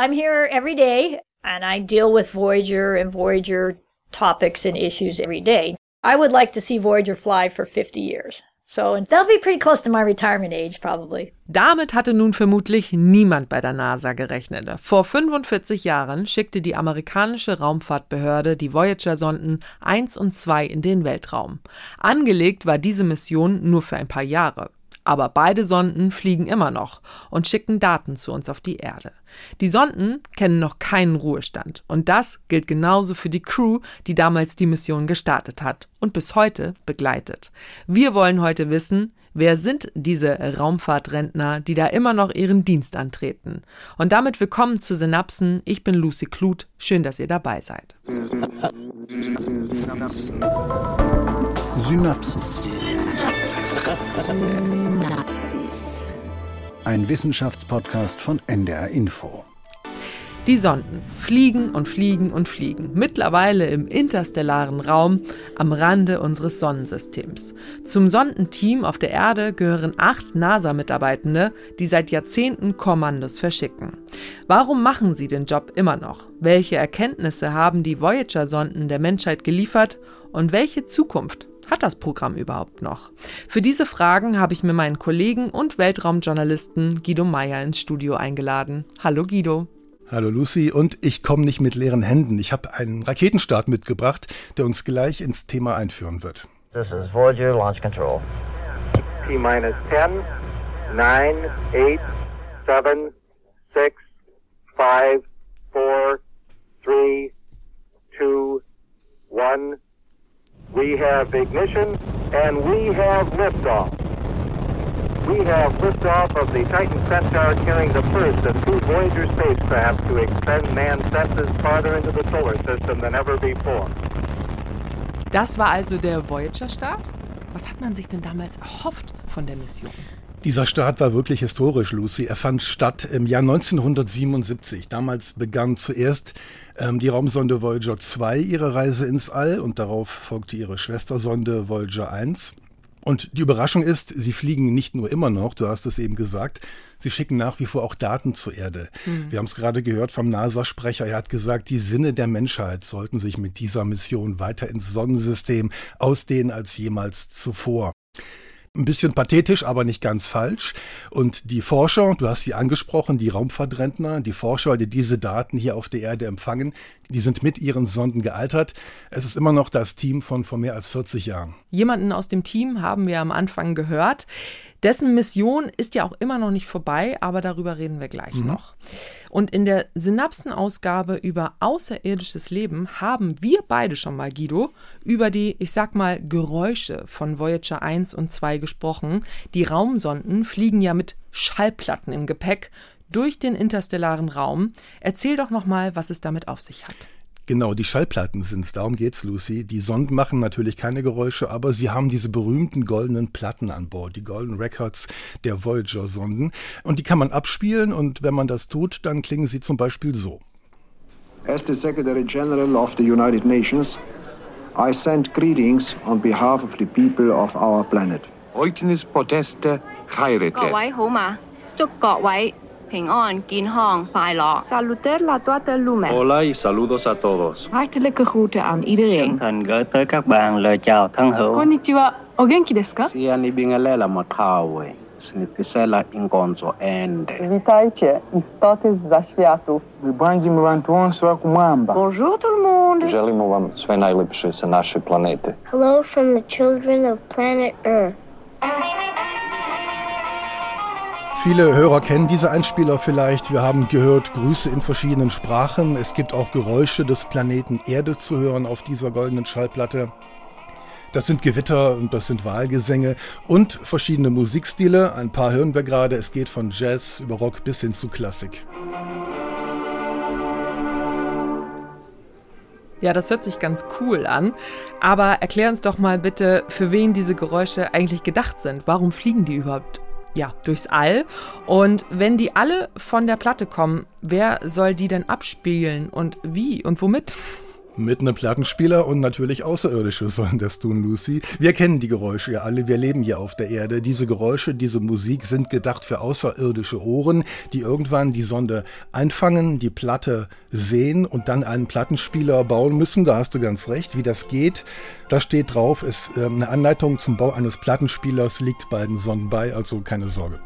I'm here every day and I deal with Voyager and Voyager topics and issues every day. I would like to see Voyager fly for 50 years. So, and that'll be pretty close to my retirement age, probably. Damit hatte nun vermutlich niemand bei der NASA gerechnet. Vor 45 Jahren schickte die amerikanische Raumfahrtbehörde die Voyager-Sonden 1 und 2 in den Weltraum. Angelegt war diese Mission nur für ein paar Jahre. Aber beide Sonden fliegen immer noch und schicken Daten zu uns auf die Erde. Die Sonden kennen noch keinen Ruhestand und das gilt genauso für die Crew, die damals die Mission gestartet hat und bis heute begleitet. Wir wollen heute wissen, Wer sind diese Raumfahrtrentner, die da immer noch ihren Dienst antreten? Und damit willkommen zu Synapsen. Ich bin Lucy Kluth. Schön, dass ihr dabei seid. Synapsen. Ein Wissenschaftspodcast von NDR Info. Die Sonden fliegen und fliegen und fliegen, mittlerweile im interstellaren Raum am Rande unseres Sonnensystems. Zum Sondenteam auf der Erde gehören acht NASA-Mitarbeitende, die seit Jahrzehnten Kommandos verschicken. Warum machen sie den Job immer noch? Welche Erkenntnisse haben die Voyager-Sonden der Menschheit geliefert? Und welche Zukunft hat das Programm überhaupt noch? Für diese Fragen habe ich mir meinen Kollegen und Weltraumjournalisten Guido Meyer ins Studio eingeladen. Hallo Guido. Hallo Lucy und ich komme nicht mit leeren Händen. Ich habe einen Raketenstart mitgebracht, der uns gleich ins Thema einführen wird. This is Voyager Launch Control. T minus 10, 9, 8, 7, 6, 5, 4, 3, 2, 1. We have ignition and we have liftoff. We have liftoff of the Titan Centaur carrying the first of two Voyager spacecraft to extend man's senses farther into the solar system than ever before. Das war also der Voyager-Start? Was hat man sich denn damals erhofft von der Mission? Dieser Start war wirklich historisch, Lucy. Er fand statt im Jahr 1977. Damals begann zuerst ähm, die Raumsonde Voyager 2 ihre Reise ins All und darauf folgte ihre Schwestersonde Voyager 1. Und die Überraschung ist, sie fliegen nicht nur immer noch, du hast es eben gesagt, sie schicken nach wie vor auch Daten zur Erde. Mhm. Wir haben es gerade gehört vom NASA-Sprecher, er hat gesagt, die Sinne der Menschheit sollten sich mit dieser Mission weiter ins Sonnensystem ausdehnen als jemals zuvor. Ein bisschen pathetisch, aber nicht ganz falsch. Und die Forscher, du hast sie angesprochen, die Raumfahrtrentner, die Forscher, die diese Daten hier auf der Erde empfangen, die sind mit ihren Sonden gealtert. Es ist immer noch das Team von vor mehr als 40 Jahren. Jemanden aus dem Team haben wir am Anfang gehört. Dessen Mission ist ja auch immer noch nicht vorbei, aber darüber reden wir gleich mhm. noch. Und in der Synapsenausgabe über außerirdisches Leben haben wir beide schon mal, Guido, über die, ich sag mal, Geräusche von Voyager 1 und 2 gesprochen. Die Raumsonden fliegen ja mit Schallplatten im Gepäck durch den interstellaren Raum. Erzähl doch noch mal, was es damit auf sich hat. Genau, die Schallplatten sind es. Darum geht's, Lucy. Die Sonden machen natürlich keine Geräusche, aber sie haben diese berühmten goldenen Platten an Bord, die Golden Records der Voyager-Sonden. Und die kann man abspielen und wenn man das tut, dann klingen sie zum Beispiel so. As the Secretary General of the United Nations, I send greetings on behalf of the people of our planet. Oitinis poteste chairete. 各位好嘛，祝各位 平安、健康、快乐。Saluter la toată lumea. Hola y saludos a todos. Hartelijke groeten aan iedereen. Chân thành gửi tới các bạn lời chào thân hữu. Konnichiwa. O genki desu ka? Siyanibingelela maqhawe. Sinipisela inkonzo ende. Witajcie i stoty za światów. Wybandzimy wam tłonstwa wa kumwamba. Bonjour tout le monde. Želimo vam sve najlepše sa naše planete. Hello from the children of planet Earth. Viele Hörer kennen diese Einspieler vielleicht. Wir haben gehört Grüße in verschiedenen Sprachen. Es gibt auch Geräusche des Planeten Erde zu hören auf dieser goldenen Schallplatte. Das sind Gewitter und das sind Wahlgesänge und verschiedene Musikstile. Ein paar hören wir gerade. Es geht von Jazz über Rock bis hin zu Klassik. Ja, das hört sich ganz cool an. Aber erklär uns doch mal bitte, für wen diese Geräusche eigentlich gedacht sind. Warum fliegen die überhaupt ja, durchs All. Und wenn die alle von der Platte kommen, wer soll die denn abspielen und wie und womit? Mit einem Plattenspieler und natürlich Außerirdische sollen das tun, Lucy. Wir kennen die Geräusche ja alle, wir leben hier auf der Erde. Diese Geräusche, diese Musik sind gedacht für außerirdische Ohren, die irgendwann die Sonde einfangen, die Platte sehen und dann einen Plattenspieler bauen müssen. Da hast du ganz recht, wie das geht. Da steht drauf, ist äh, eine Anleitung zum Bau eines Plattenspielers liegt beiden Sonden bei, also keine Sorge.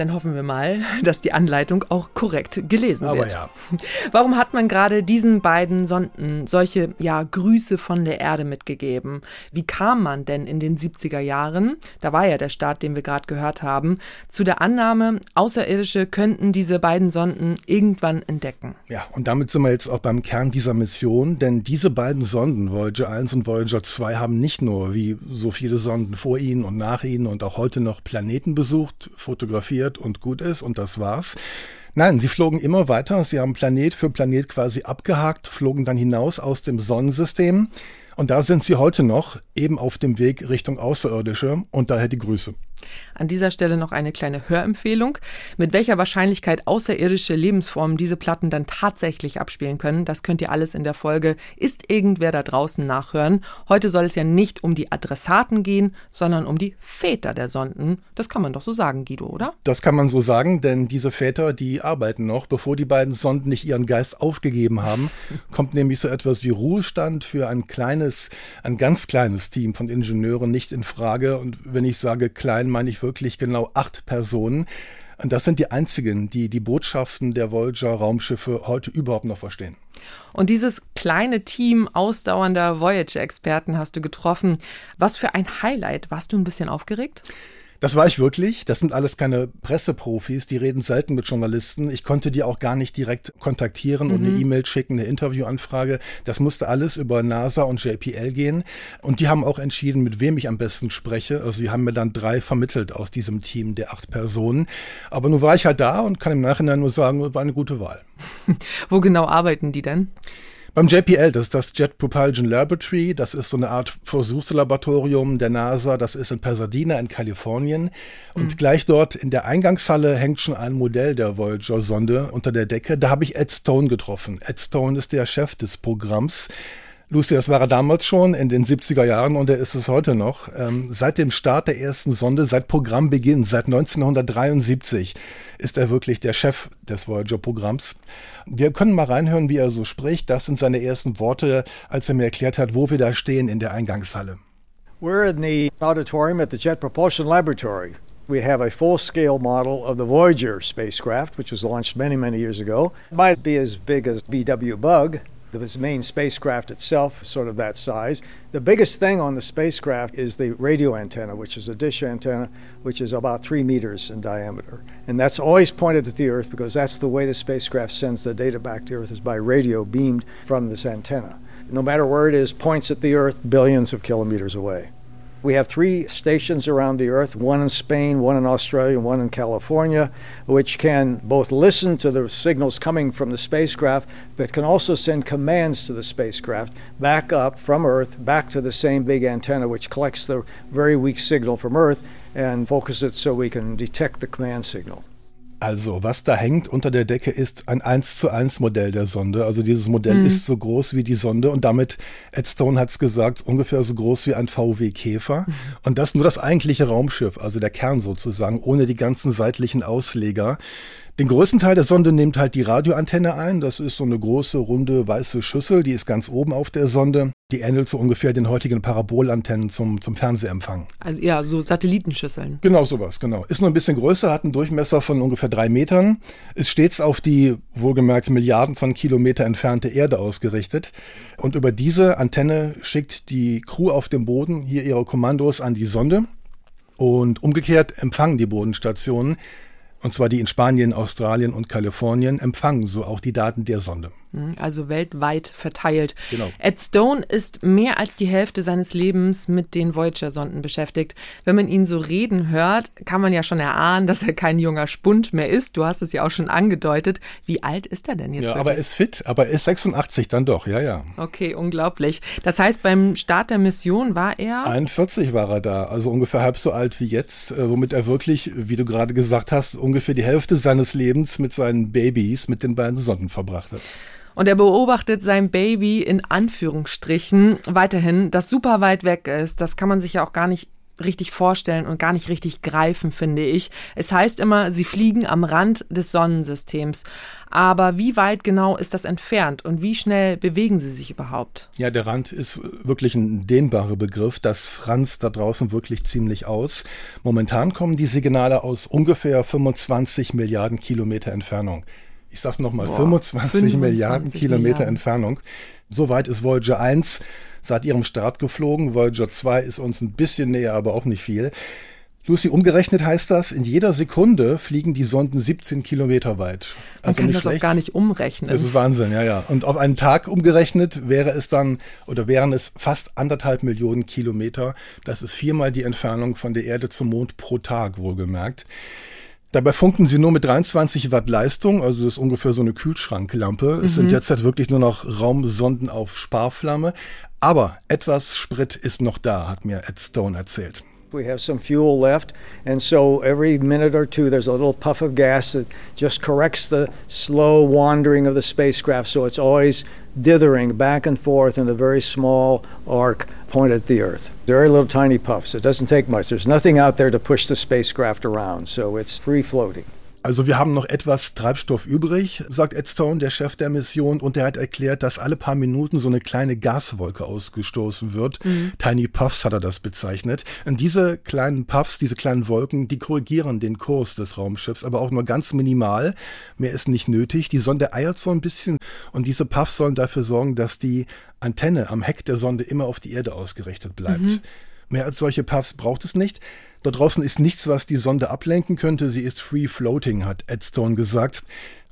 Dann hoffen wir mal, dass die Anleitung auch korrekt gelesen Aber wird. ja. Warum hat man gerade diesen beiden Sonden solche ja, Grüße von der Erde mitgegeben? Wie kam man denn in den 70er Jahren, da war ja der Start, den wir gerade gehört haben, zu der Annahme, Außerirdische könnten diese beiden Sonden irgendwann entdecken? Ja, und damit sind wir jetzt auch beim Kern dieser Mission, denn diese beiden Sonden, Voyager 1 und Voyager 2, haben nicht nur, wie so viele Sonden vor ihnen und nach ihnen und auch heute noch Planeten besucht, fotografiert und gut ist und das war's. Nein, sie flogen immer weiter. Sie haben Planet für Planet quasi abgehakt, flogen dann hinaus aus dem Sonnensystem. Und da sind sie heute noch, eben auf dem Weg Richtung Außerirdische. Und daher die Grüße. An dieser Stelle noch eine kleine Hörempfehlung. Mit welcher Wahrscheinlichkeit außerirdische Lebensformen diese Platten dann tatsächlich abspielen können, das könnt ihr alles in der Folge Ist irgendwer da draußen nachhören. Heute soll es ja nicht um die Adressaten gehen, sondern um die Väter der Sonden. Das kann man doch so sagen, Guido, oder? Das kann man so sagen, denn diese Väter, die arbeiten noch, bevor die beiden Sonden nicht ihren Geist aufgegeben haben, kommt nämlich so etwas wie Ruhestand für ein kleines, ein ganz kleines Team von Ingenieuren nicht in Frage. Und wenn ich sage klein, meine ich wirklich genau acht Personen. Und das sind die einzigen, die die Botschaften der Voyager-Raumschiffe heute überhaupt noch verstehen. Und dieses kleine Team ausdauernder Voyager-Experten hast du getroffen. Was für ein Highlight. Warst du ein bisschen aufgeregt? Das war ich wirklich. Das sind alles keine Presseprofis, die reden selten mit Journalisten. Ich konnte die auch gar nicht direkt kontaktieren und Mhm. eine E-Mail schicken, eine Interviewanfrage. Das musste alles über NASA und JPL gehen. Und die haben auch entschieden, mit wem ich am besten spreche. Also sie haben mir dann drei vermittelt aus diesem Team der acht Personen. Aber nun war ich halt da und kann im Nachhinein nur sagen, war eine gute Wahl. Wo genau arbeiten die denn? Beim JPL, das ist das Jet Propulsion Laboratory, das ist so eine Art Versuchslaboratorium der NASA, das ist in Pasadena in Kalifornien. Und gleich dort in der Eingangshalle hängt schon ein Modell der Voyager-Sonde unter der Decke. Da habe ich Ed Stone getroffen. Ed Stone ist der Chef des Programms. Lucy, das war er damals schon in den 70er Jahren und er ist es heute noch. Ähm, seit dem Start der ersten Sonde, seit Programmbeginn, seit 1973 ist er wirklich der Chef des Voyager-Programms. Wir können mal reinhören, wie er so spricht. Das sind seine ersten Worte, als er mir erklärt hat, wo wir da stehen in der Eingangshalle. We're in the auditorium at the Jet Propulsion Laboratory. We have a full scale model of the Voyager spacecraft, which was launched many, many years ago. Might be as big as VW Bug. The main spacecraft itself sort of that size. The biggest thing on the spacecraft is the radio antenna, which is a dish antenna, which is about three meters in diameter. And that's always pointed at the Earth because that's the way the spacecraft sends the data back to Earth is by radio beamed from this antenna. No matter where it is, points at the Earth billions of kilometers away. We have three stations around the Earth one in Spain, one in Australia, and one in California, which can both listen to the signals coming from the spacecraft, but can also send commands to the spacecraft back up from Earth, back to the same big antenna, which collects the very weak signal from Earth and focuses it so we can detect the command signal. Also, was da hängt unter der Decke ist ein 1 zu 1 Modell der Sonde. Also dieses Modell Mhm. ist so groß wie die Sonde und damit, Ed Stone hat's gesagt, ungefähr so groß wie ein VW Käfer. Und das nur das eigentliche Raumschiff, also der Kern sozusagen, ohne die ganzen seitlichen Ausleger. Den größten Teil der Sonde nimmt halt die Radioantenne ein. Das ist so eine große, runde, weiße Schüssel, die ist ganz oben auf der Sonde. Die ähnelt so ungefähr den heutigen Parabolantennen zum, zum Fernsehempfang. Also ja, so Satellitenschüsseln. Genau sowas, genau. Ist nur ein bisschen größer, hat einen Durchmesser von ungefähr drei Metern, ist stets auf die wohlgemerkt Milliarden von Kilometer entfernte Erde ausgerichtet. Und über diese Antenne schickt die Crew auf dem Boden hier ihre Kommandos an die Sonde. Und umgekehrt empfangen die Bodenstationen, und zwar die in Spanien, Australien und Kalifornien, empfangen so auch die Daten der Sonde. Also weltweit verteilt. Genau. Ed Stone ist mehr als die Hälfte seines Lebens mit den Voyager-Sonden beschäftigt. Wenn man ihn so reden hört, kann man ja schon erahnen, dass er kein junger Spund mehr ist. Du hast es ja auch schon angedeutet. Wie alt ist er denn jetzt? Ja, wirklich? aber er ist fit, aber er ist 86 dann doch, ja, ja. Okay, unglaublich. Das heißt, beim Start der Mission war er. 41 war er da, also ungefähr halb so alt wie jetzt, äh, womit er wirklich, wie du gerade gesagt hast, ungefähr die Hälfte seines Lebens mit seinen Babys, mit den beiden Sonden verbracht hat. Und er beobachtet sein Baby in Anführungsstrichen weiterhin, das super weit weg ist. Das kann man sich ja auch gar nicht richtig vorstellen und gar nicht richtig greifen, finde ich. Es heißt immer, sie fliegen am Rand des Sonnensystems. Aber wie weit genau ist das entfernt und wie schnell bewegen sie sich überhaupt? Ja, der Rand ist wirklich ein dehnbarer Begriff. Das franzt da draußen wirklich ziemlich aus. Momentan kommen die Signale aus ungefähr 25 Milliarden Kilometer Entfernung. Ich sag's nochmal, 25, 25 Milliarden Kilometer Milliarden. Entfernung. So weit ist Voyager 1 seit ihrem Start geflogen. Voyager 2 ist uns ein bisschen näher, aber auch nicht viel. Lucy, umgerechnet heißt das, in jeder Sekunde fliegen die Sonden 17 Kilometer weit. Also Man kann das schlecht. auch gar nicht umrechnen. Das ist Wahnsinn, ja, ja. Und auf einen Tag umgerechnet wäre es dann, oder wären es fast anderthalb Millionen Kilometer. Das ist viermal die Entfernung von der Erde zum Mond pro Tag, wohlgemerkt. Dabei funken sie nur mit 23 Watt Leistung, also das ist ungefähr so eine Kühlschranklampe. Mhm. Es sind mhm. derzeit wirklich nur noch Raumsonden auf Sparflamme. Aber etwas Sprit ist noch da, hat mir Ed Stone erzählt. We have some fuel left, and so every minute or two there's a little puff of gas that just corrects the slow wandering of the spacecraft. So it's always dithering back and forth in a very small arc pointed at the Earth. Very little tiny puffs. It doesn't take much. There's nothing out there to push the spacecraft around, so it's free floating. Also wir haben noch etwas Treibstoff übrig, sagt Ed Stone, der Chef der Mission, und er hat erklärt, dass alle paar Minuten so eine kleine Gaswolke ausgestoßen wird. Mhm. Tiny Puffs hat er das bezeichnet. Und diese kleinen Puffs, diese kleinen Wolken, die korrigieren den Kurs des Raumschiffs, aber auch nur ganz minimal. Mehr ist nicht nötig. Die Sonde eiert so ein bisschen und diese Puffs sollen dafür sorgen, dass die Antenne am Heck der Sonde immer auf die Erde ausgerichtet bleibt. Mhm. Mehr als solche Puffs braucht es nicht. Dort draußen ist nichts, was die Sonde ablenken könnte. Sie ist free floating, hat Ed Stone gesagt.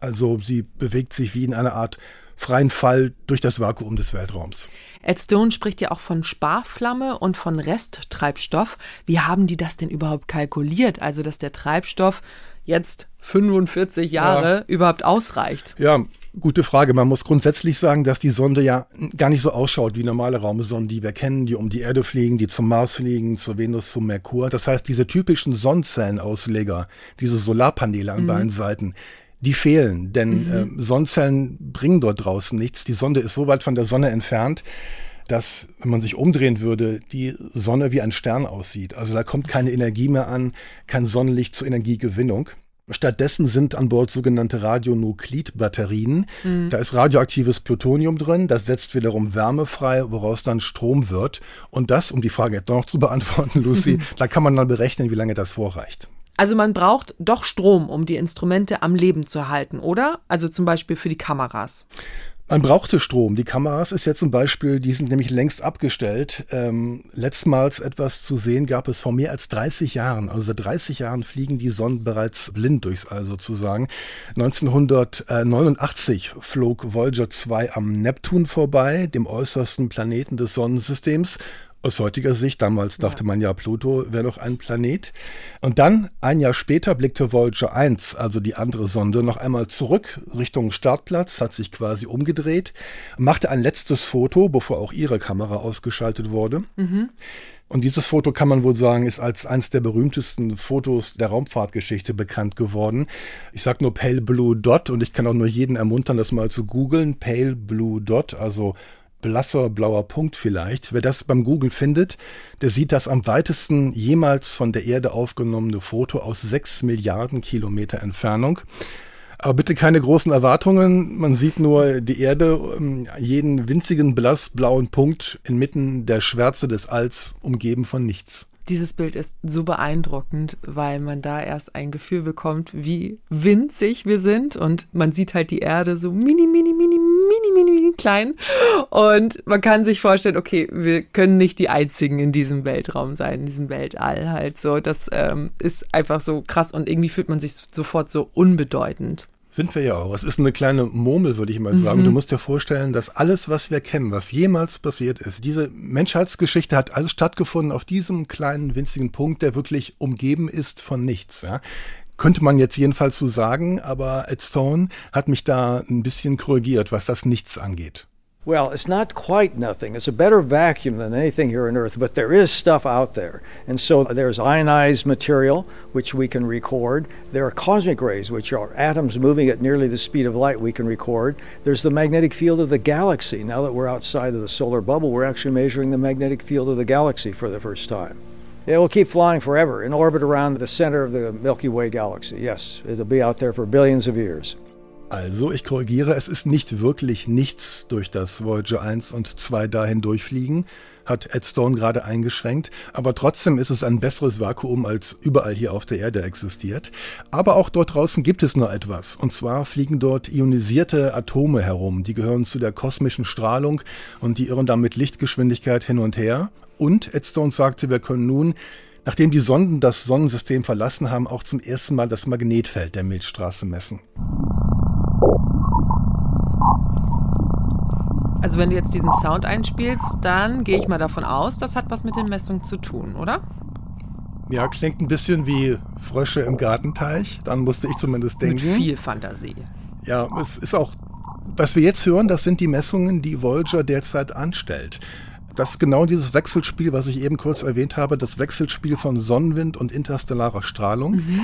Also sie bewegt sich wie in einer Art freien Fall durch das Vakuum des Weltraums. Ed Stone spricht ja auch von Sparflamme und von Resttreibstoff. Wie haben die das denn überhaupt kalkuliert? Also, dass der Treibstoff jetzt 45 Jahre ja. überhaupt ausreicht? Ja, Gute Frage. Man muss grundsätzlich sagen, dass die Sonde ja gar nicht so ausschaut wie normale Raumsonden, die wir kennen, die um die Erde fliegen, die zum Mars fliegen, zur Venus, zum Merkur. Das heißt, diese typischen Sonnenzellenausleger, diese Solarpaneele an mhm. beiden Seiten, die fehlen, denn mhm. äh, Sonnenzellen bringen dort draußen nichts. Die Sonde ist so weit von der Sonne entfernt, dass, wenn man sich umdrehen würde, die Sonne wie ein Stern aussieht. Also da kommt keine Energie mehr an, kein Sonnenlicht zur Energiegewinnung. Stattdessen sind an Bord sogenannte Radionuklidbatterien. Mhm. Da ist radioaktives Plutonium drin, das setzt wiederum Wärme frei, woraus dann Strom wird. Und das, um die Frage jetzt noch zu beantworten, Lucy, da kann man dann berechnen, wie lange das vorreicht. Also man braucht doch Strom, um die Instrumente am Leben zu halten, oder? Also zum Beispiel für die Kameras. Man brauchte Strom. Die Kameras ist jetzt zum Beispiel, die sind nämlich längst abgestellt. Ähm, letztmals etwas zu sehen gab es vor mehr als 30 Jahren. Also seit 30 Jahren fliegen die Sonnen bereits blind durchs All sozusagen. 1989 flog Voyager 2 am Neptun vorbei, dem äußersten Planeten des Sonnensystems. Aus heutiger Sicht, damals dachte man ja, Pluto wäre noch ein Planet. Und dann, ein Jahr später, blickte Voyager 1, also die andere Sonde, noch einmal zurück Richtung Startplatz, hat sich quasi umgedreht, machte ein letztes Foto, bevor auch ihre Kamera ausgeschaltet wurde. Mhm. Und dieses Foto kann man wohl sagen, ist als eines der berühmtesten Fotos der Raumfahrtgeschichte bekannt geworden. Ich sage nur Pale Blue Dot und ich kann auch nur jeden ermuntern, das mal zu googeln. Pale Blue Dot, also blasser blauer Punkt vielleicht. Wer das beim Google findet, der sieht das am weitesten jemals von der Erde aufgenommene Foto aus sechs Milliarden Kilometer Entfernung. Aber bitte keine großen Erwartungen. Man sieht nur die Erde, ähm, jeden winzigen blassblauen Punkt inmitten der Schwärze des Alls, umgeben von nichts. Dieses Bild ist so beeindruckend, weil man da erst ein Gefühl bekommt, wie winzig wir sind und man sieht halt die Erde so mini, mini, mini, mini, mini, mini klein und man kann sich vorstellen, okay, wir können nicht die Einzigen in diesem Weltraum sein, in diesem Weltall halt so. Das ähm, ist einfach so krass und irgendwie fühlt man sich sofort so unbedeutend. Sind wir ja auch. Es ist eine kleine Murmel, würde ich mal sagen. Mhm. Du musst dir vorstellen, dass alles, was wir kennen, was jemals passiert ist, diese Menschheitsgeschichte hat alles stattgefunden auf diesem kleinen, winzigen Punkt, der wirklich umgeben ist von nichts. Ja? Könnte man jetzt jedenfalls so sagen, aber Ed Stone hat mich da ein bisschen korrigiert, was das Nichts angeht. Well, it's not quite nothing. It's a better vacuum than anything here on Earth, but there is stuff out there. And so there's ionized material, which we can record. There are cosmic rays, which are atoms moving at nearly the speed of light, we can record. There's the magnetic field of the galaxy. Now that we're outside of the solar bubble, we're actually measuring the magnetic field of the galaxy for the first time. It will keep flying forever in orbit around the center of the Milky Way galaxy. Yes, it'll be out there for billions of years. Also, ich korrigiere, es ist nicht wirklich nichts durch das Voyager 1 und 2 dahin durchfliegen, hat Ed Stone gerade eingeschränkt, aber trotzdem ist es ein besseres Vakuum als überall hier auf der Erde existiert. Aber auch dort draußen gibt es noch etwas, und zwar fliegen dort ionisierte Atome herum, die gehören zu der kosmischen Strahlung und die irren dann mit Lichtgeschwindigkeit hin und her. Und Ed Stone sagte, wir können nun nachdem die Sonden das Sonnensystem verlassen haben, auch zum ersten Mal das Magnetfeld der Milchstraße messen. Also wenn du jetzt diesen Sound einspielst, dann gehe ich mal davon aus, das hat was mit den Messungen zu tun, oder? Ja, klingt ein bisschen wie Frösche im Gartenteich. Dann musste ich zumindest denken. Mit viel Fantasie. Ja, es ist auch, was wir jetzt hören, das sind die Messungen, die Voyager derzeit anstellt. Das ist genau dieses Wechselspiel, was ich eben kurz erwähnt habe, das Wechselspiel von Sonnenwind und interstellarer Strahlung. Mhm.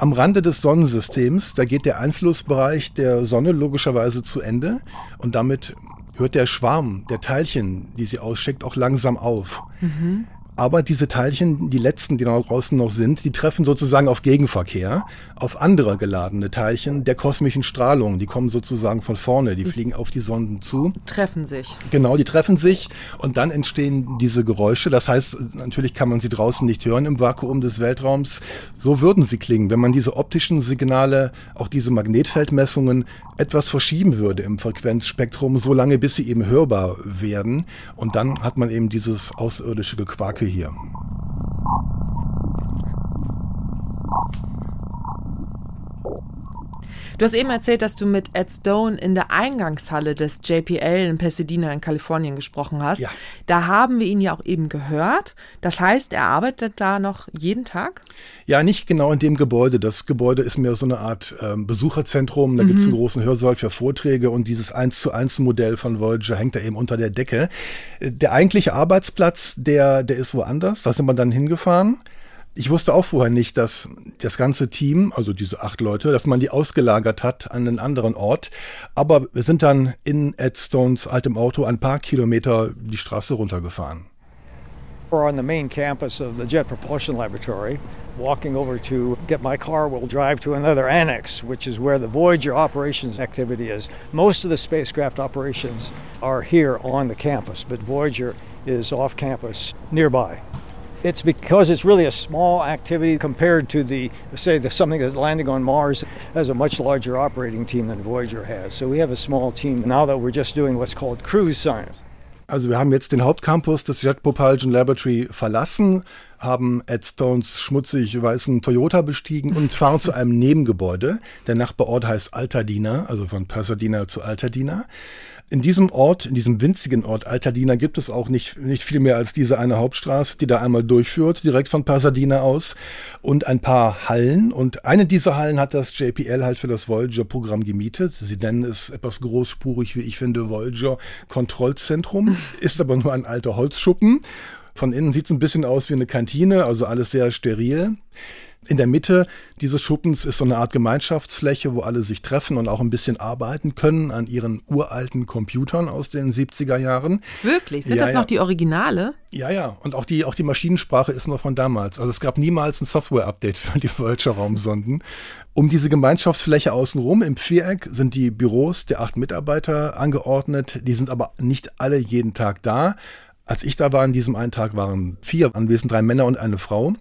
Am Rande des Sonnensystems, da geht der Einflussbereich der Sonne logischerweise zu Ende und damit hört der Schwarm der Teilchen, die sie ausschickt, auch langsam auf. Mhm. Aber diese Teilchen, die letzten, die da draußen noch sind, die treffen sozusagen auf Gegenverkehr, auf andere geladene Teilchen der kosmischen Strahlung. Die kommen sozusagen von vorne, die fliegen auf die Sonden zu. Treffen sich. Genau, die treffen sich und dann entstehen diese Geräusche. Das heißt, natürlich kann man sie draußen nicht hören im Vakuum des Weltraums. So würden sie klingen, wenn man diese optischen Signale, auch diese Magnetfeldmessungen etwas verschieben würde im Frequenzspektrum, so lange bis sie eben hörbar werden. Und dann hat man eben dieses außerirdische Gequake hier. Du hast eben erzählt, dass du mit Ed Stone in der Eingangshalle des JPL in Pasadena in Kalifornien gesprochen hast. Ja. Da haben wir ihn ja auch eben gehört. Das heißt, er arbeitet da noch jeden Tag? Ja, nicht genau in dem Gebäude. Das Gebäude ist mehr so eine Art ähm, Besucherzentrum. Da mhm. gibt es einen großen Hörsaal für Vorträge und dieses 1 zu 1 Modell von Voyager hängt da eben unter der Decke. Äh, der eigentliche Arbeitsplatz, der, der ist woanders. Da sind wir dann hingefahren. Ich wusste auch vorher nicht, dass das ganze Team, also diese acht Leute, dass man die ausgelagert hat an einen anderen Ort. Aber wir sind dann in Ed Stones altem Auto ein paar Kilometer die Straße runtergefahren. We're on the main campus of the Jet Propulsion Laboratory. Walking over to get my car, we'll drive to another annex, which is where the Voyager operations activity is. Most of the spacecraft operations are here on the campus, but Voyager is off campus nearby. It's because it's really a small activity compared to the, say, the, something that's landing on Mars has a much larger operating team than Voyager has. So we have a small team now that we're just doing what's called cruise science. Also wir haben jetzt den Hauptcampus des Jet Propulsion Laboratory verlassen, haben Ed Stones schmutzig weißen Toyota bestiegen und fahren zu einem Nebengebäude. Der Nachbarort heißt Altadena, also von Pasadena zu Altadena. In diesem Ort, in diesem winzigen Ort Altadena gibt es auch nicht, nicht viel mehr als diese eine Hauptstraße, die da einmal durchführt, direkt von Pasadena aus und ein paar Hallen. Und eine dieser Hallen hat das JPL halt für das Voyager-Programm gemietet. Sie nennen es etwas großspurig, wie ich finde, Voyager Kontrollzentrum, ist aber nur ein alter Holzschuppen. Von innen sieht es ein bisschen aus wie eine Kantine, also alles sehr steril. In der Mitte dieses Schuppens ist so eine Art Gemeinschaftsfläche, wo alle sich treffen und auch ein bisschen arbeiten können an ihren uralten Computern aus den 70er Jahren. Wirklich? Sind ja, das noch die Originale? Ja, ja. Und auch die, auch die Maschinensprache ist noch von damals. Also es gab niemals ein Software-Update für die Voyager-Raumsonden. Um diese Gemeinschaftsfläche außenrum im Viereck sind die Büros der acht Mitarbeiter angeordnet. Die sind aber nicht alle jeden Tag da. Als ich da war an diesem einen Tag waren vier anwesend, drei Männer und eine Frau.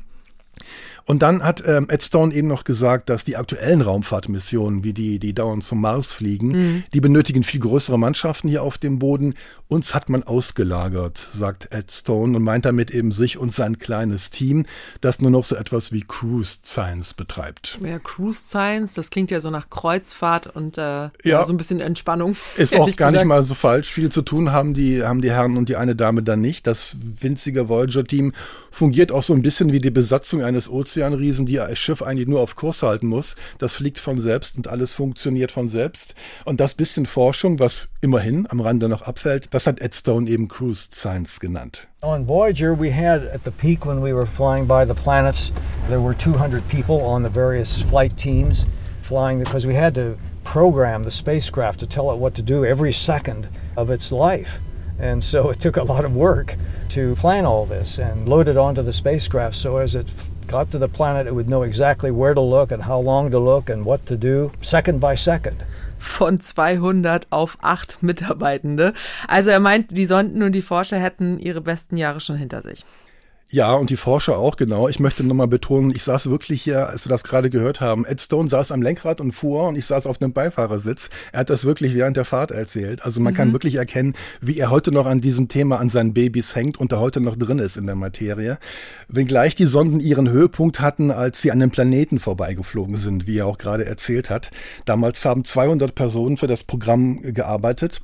Und dann hat ähm, Ed Stone eben noch gesagt, dass die aktuellen Raumfahrtmissionen, wie die, die dauernd zum Mars fliegen, mhm. die benötigen viel größere Mannschaften hier auf dem Boden. Uns hat man ausgelagert, sagt Ed Stone und meint damit eben sich und sein kleines Team, das nur noch so etwas wie Cruise Science betreibt. Ja, Cruise Science, das klingt ja so nach Kreuzfahrt und äh, ja, so ein bisschen Entspannung. Ist auch gar gesagt. nicht mal so falsch. Viel zu tun haben die, haben die Herren und die eine Dame dann nicht. Das winzige Voyager-Team fungiert auch so ein bisschen wie die Besatzung eines Ozeanriesen, die das Schiff eigentlich nur auf Kurs halten muss. Das fliegt von selbst und alles funktioniert von selbst. Und das bisschen Forschung, was immerhin am Rande noch abfällt, das hat Ed Stone eben Cruise Science genannt. On Voyager, we had at the peak when we were flying by the planets, there were 200 people on the various flight teams flying because we had to program the spacecraft to tell it what to do every second of its life. And so it took a lot of work to plan all this and load it onto the spacecraft so as it got to the planet, it would know exactly where to look and how long to look and what to do, second by second. Von 200 auf 8 Mitarbeitende. Also er meint, die Sonden und die Forscher hätten ihre besten Jahre schon hinter sich. Ja, und die Forscher auch, genau. Ich möchte nochmal betonen, ich saß wirklich hier, als wir das gerade gehört haben. Ed Stone saß am Lenkrad und fuhr und ich saß auf einem Beifahrersitz. Er hat das wirklich während der Fahrt erzählt. Also man mhm. kann wirklich erkennen, wie er heute noch an diesem Thema an seinen Babys hängt und da heute noch drin ist in der Materie. Wenngleich die Sonden ihren Höhepunkt hatten, als sie an den Planeten vorbeigeflogen sind, wie er auch gerade erzählt hat. Damals haben 200 Personen für das Programm gearbeitet.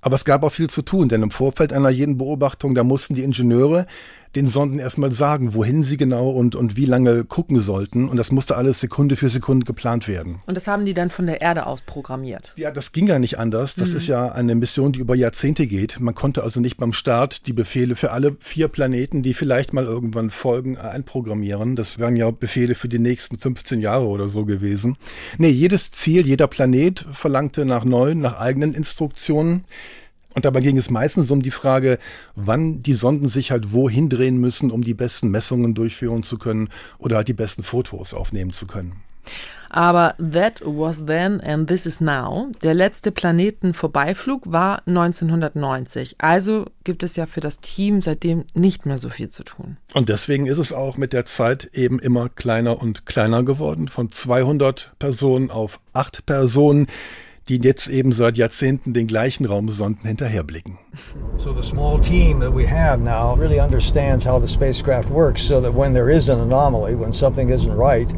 Aber es gab auch viel zu tun, denn im Vorfeld einer jeden Beobachtung, da mussten die Ingenieure den Sonden erstmal sagen, wohin sie genau und, und wie lange gucken sollten. Und das musste alles Sekunde für Sekunde geplant werden. Und das haben die dann von der Erde aus programmiert? Ja, das ging ja nicht anders. Das mhm. ist ja eine Mission, die über Jahrzehnte geht. Man konnte also nicht beim Start die Befehle für alle vier Planeten, die vielleicht mal irgendwann folgen, einprogrammieren. Das wären ja Befehle für die nächsten 15 Jahre oder so gewesen. Nee, jedes Ziel, jeder Planet verlangte nach neuen, nach eigenen Instruktionen. Und dabei ging es meistens um die Frage, wann die Sonden sich halt wohin drehen müssen, um die besten Messungen durchführen zu können oder halt die besten Fotos aufnehmen zu können. Aber That Was Then and This Is Now, der letzte Planetenvorbeiflug war 1990. Also gibt es ja für das Team seitdem nicht mehr so viel zu tun. Und deswegen ist es auch mit der Zeit eben immer kleiner und kleiner geworden. Von 200 Personen auf 8 Personen die jetzt eben seit Jahrzehnten den gleichen Raumsonden hinterherblicken. So the small team that we have now really understands how the spacecraft works so that when there is an anomaly, when something isn't right,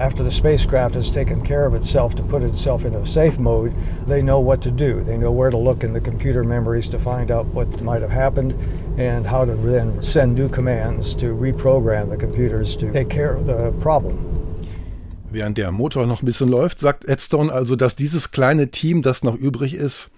after the spacecraft has taken care of itself to put itself into a safe mode, they know what to do. They know where to look in the computer memories to find out what might have happened and how to then send new commands to reprogram the computers to take care of the problem. Während der Motor noch ein bisschen läuft, sagt Edstone also, dass dieses kleine Team, das noch übrig ist,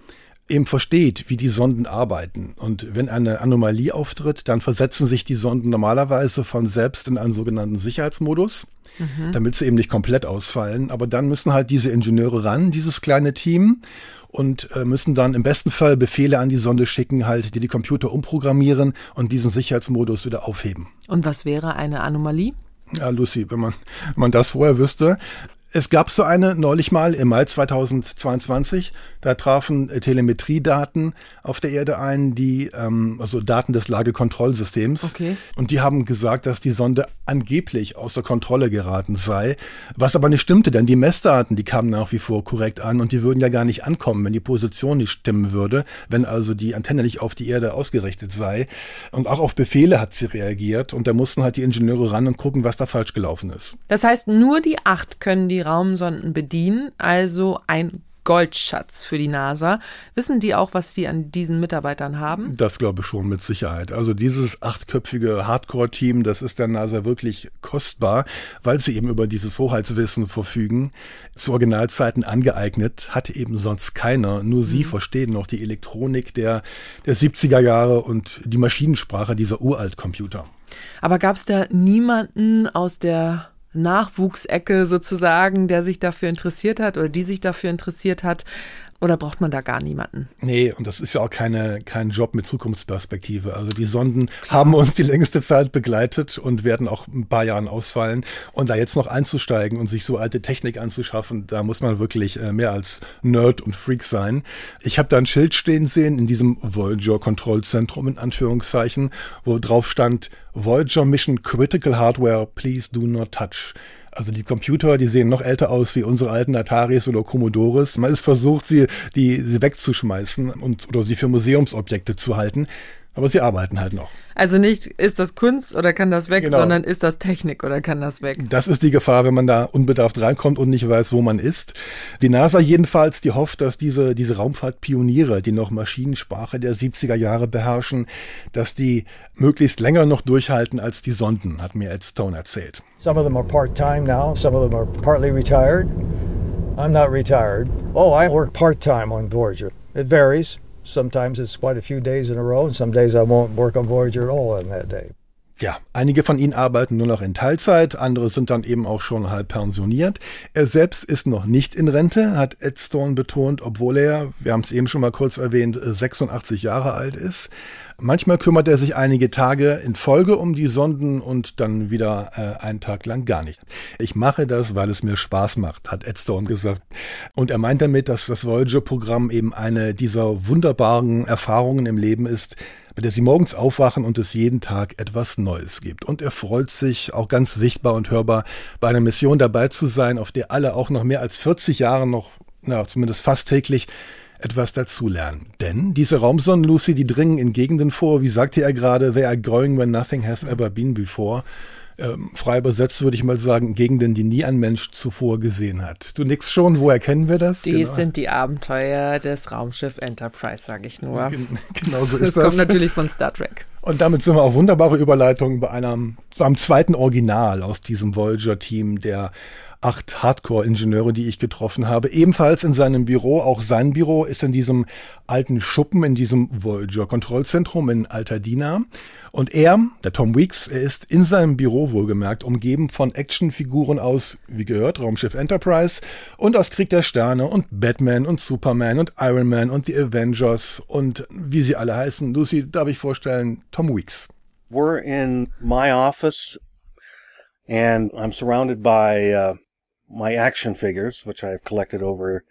eben versteht, wie die Sonden arbeiten. Und wenn eine Anomalie auftritt, dann versetzen sich die Sonden normalerweise von selbst in einen sogenannten Sicherheitsmodus, mhm. damit sie eben nicht komplett ausfallen. Aber dann müssen halt diese Ingenieure ran, dieses kleine Team, und äh, müssen dann im besten Fall Befehle an die Sonde schicken, halt, die die Computer umprogrammieren und diesen Sicherheitsmodus wieder aufheben. Und was wäre eine Anomalie? Ja, Lucy, wenn man, wenn man das vorher wüsste. Es gab so eine neulich mal im Mai 2022. Da trafen äh, Telemetriedaten auf der Erde ein, die ähm, also Daten des Lagekontrollsystems. Okay. Und die haben gesagt, dass die Sonde angeblich außer Kontrolle geraten sei, was aber nicht stimmte, denn die Messdaten, die kamen nach wie vor korrekt an und die würden ja gar nicht ankommen, wenn die Position nicht stimmen würde, wenn also die Antenne nicht auf die Erde ausgerichtet sei. Und auch auf Befehle hat sie reagiert und da mussten halt die Ingenieure ran und gucken, was da falsch gelaufen ist. Das heißt, nur die acht können die Raumsonden bedienen, also ein Goldschatz für die NASA. Wissen die auch, was die an diesen Mitarbeitern haben? Das glaube ich schon mit Sicherheit. Also dieses achtköpfige Hardcore-Team, das ist der NASA wirklich kostbar, weil sie eben über dieses Hoheitswissen verfügen. Zu Originalzeiten angeeignet, hatte eben sonst keiner. Nur sie mhm. verstehen noch die Elektronik der, der 70er Jahre und die Maschinensprache dieser Uraltcomputer. Aber gab es da niemanden aus der Nachwuchsecke sozusagen, der sich dafür interessiert hat oder die sich dafür interessiert hat? Oder braucht man da gar niemanden? Nee, und das ist ja auch keine, kein Job mit Zukunftsperspektive. Also die Sonden Klar. haben uns die längste Zeit begleitet und werden auch ein paar Jahren ausfallen. Und da jetzt noch einzusteigen und sich so alte Technik anzuschaffen, da muss man wirklich äh, mehr als Nerd und Freak sein. Ich habe da ein Schild stehen sehen in diesem Voyager-Kontrollzentrum in Anführungszeichen, wo drauf stand Voyager Mission Critical Hardware, please do not touch. Also die Computer, die sehen noch älter aus wie unsere alten Ataris oder Commodores. Man ist versucht, sie, die, sie wegzuschmeißen und, oder sie für Museumsobjekte zu halten. Aber sie arbeiten halt noch. Also nicht, ist das Kunst oder kann das weg, Genau. sondern ist das Technik oder kann das weg? Das ist die Gefahr, wenn man da unbedarft reinkommt und nicht weiß, wo man ist. Die NASA jedenfalls, die hofft, dass diese, diese Raumfahrtpioniere, die noch Maschinensprache der 70er Jahre beherrschen, dass die möglichst länger noch durchhalten als die Sonden, hat mir Ed Stone erzählt. Some of them are part time now, some of them are partly retired. I'm not retired. Oh, I work part time on Voyager. It varies. Sometimes it's quite a few days in a row, and some days I won't work on Voyager at all on that day. Ja, einige von ihnen arbeiten nur noch in Teilzeit, andere sind dann eben auch schon halb pensioniert. Er selbst ist noch nicht in Rente, hat Ed Stone betont, obwohl er, wir haben es eben schon mal kurz erwähnt, 86 Jahre alt ist. Manchmal kümmert er sich einige Tage in Folge um die Sonden und dann wieder äh, einen Tag lang gar nicht. Ich mache das, weil es mir Spaß macht, hat Ed Stone gesagt. Und er meint damit, dass das Voyager-Programm eben eine dieser wunderbaren Erfahrungen im Leben ist, bei der sie morgens aufwachen und es jeden Tag etwas Neues gibt. Und er freut sich auch ganz sichtbar und hörbar, bei einer Mission dabei zu sein, auf der alle auch noch mehr als 40 Jahre noch, na, zumindest fast täglich etwas dazulernen. Denn diese Raumsonnen, Lucy, die dringen in Gegenden vor, wie sagte er gerade, they are going where nothing has ever been before. Ähm, frei übersetzt würde ich mal sagen, Gegenden, die nie ein Mensch zuvor gesehen hat. Du nix schon, wo erkennen wir das? Dies genau. sind die Abenteuer des Raumschiff Enterprise, sage ich nur. Genau so ist das. das. kommt natürlich von Star Trek. Und damit sind wir auf wunderbare Überleitungen bei einem, beim zweiten Original aus diesem Voyager-Team, der acht Hardcore-Ingenieure, die ich getroffen habe, ebenfalls in seinem Büro. Auch sein Büro ist in diesem alten Schuppen, in diesem Voyager-Kontrollzentrum in Altadena. Und er, der Tom Weeks, er ist in seinem Büro wohlgemerkt umgeben von Actionfiguren aus, wie gehört, Raumschiff Enterprise und aus Krieg der Sterne und Batman und Superman und Iron Man und die Avengers und wie sie alle heißen. Lucy, darf ich vorstellen, Tom Weeks. We're in my office and I'm surrounded by uh, my action figures, which I've collected over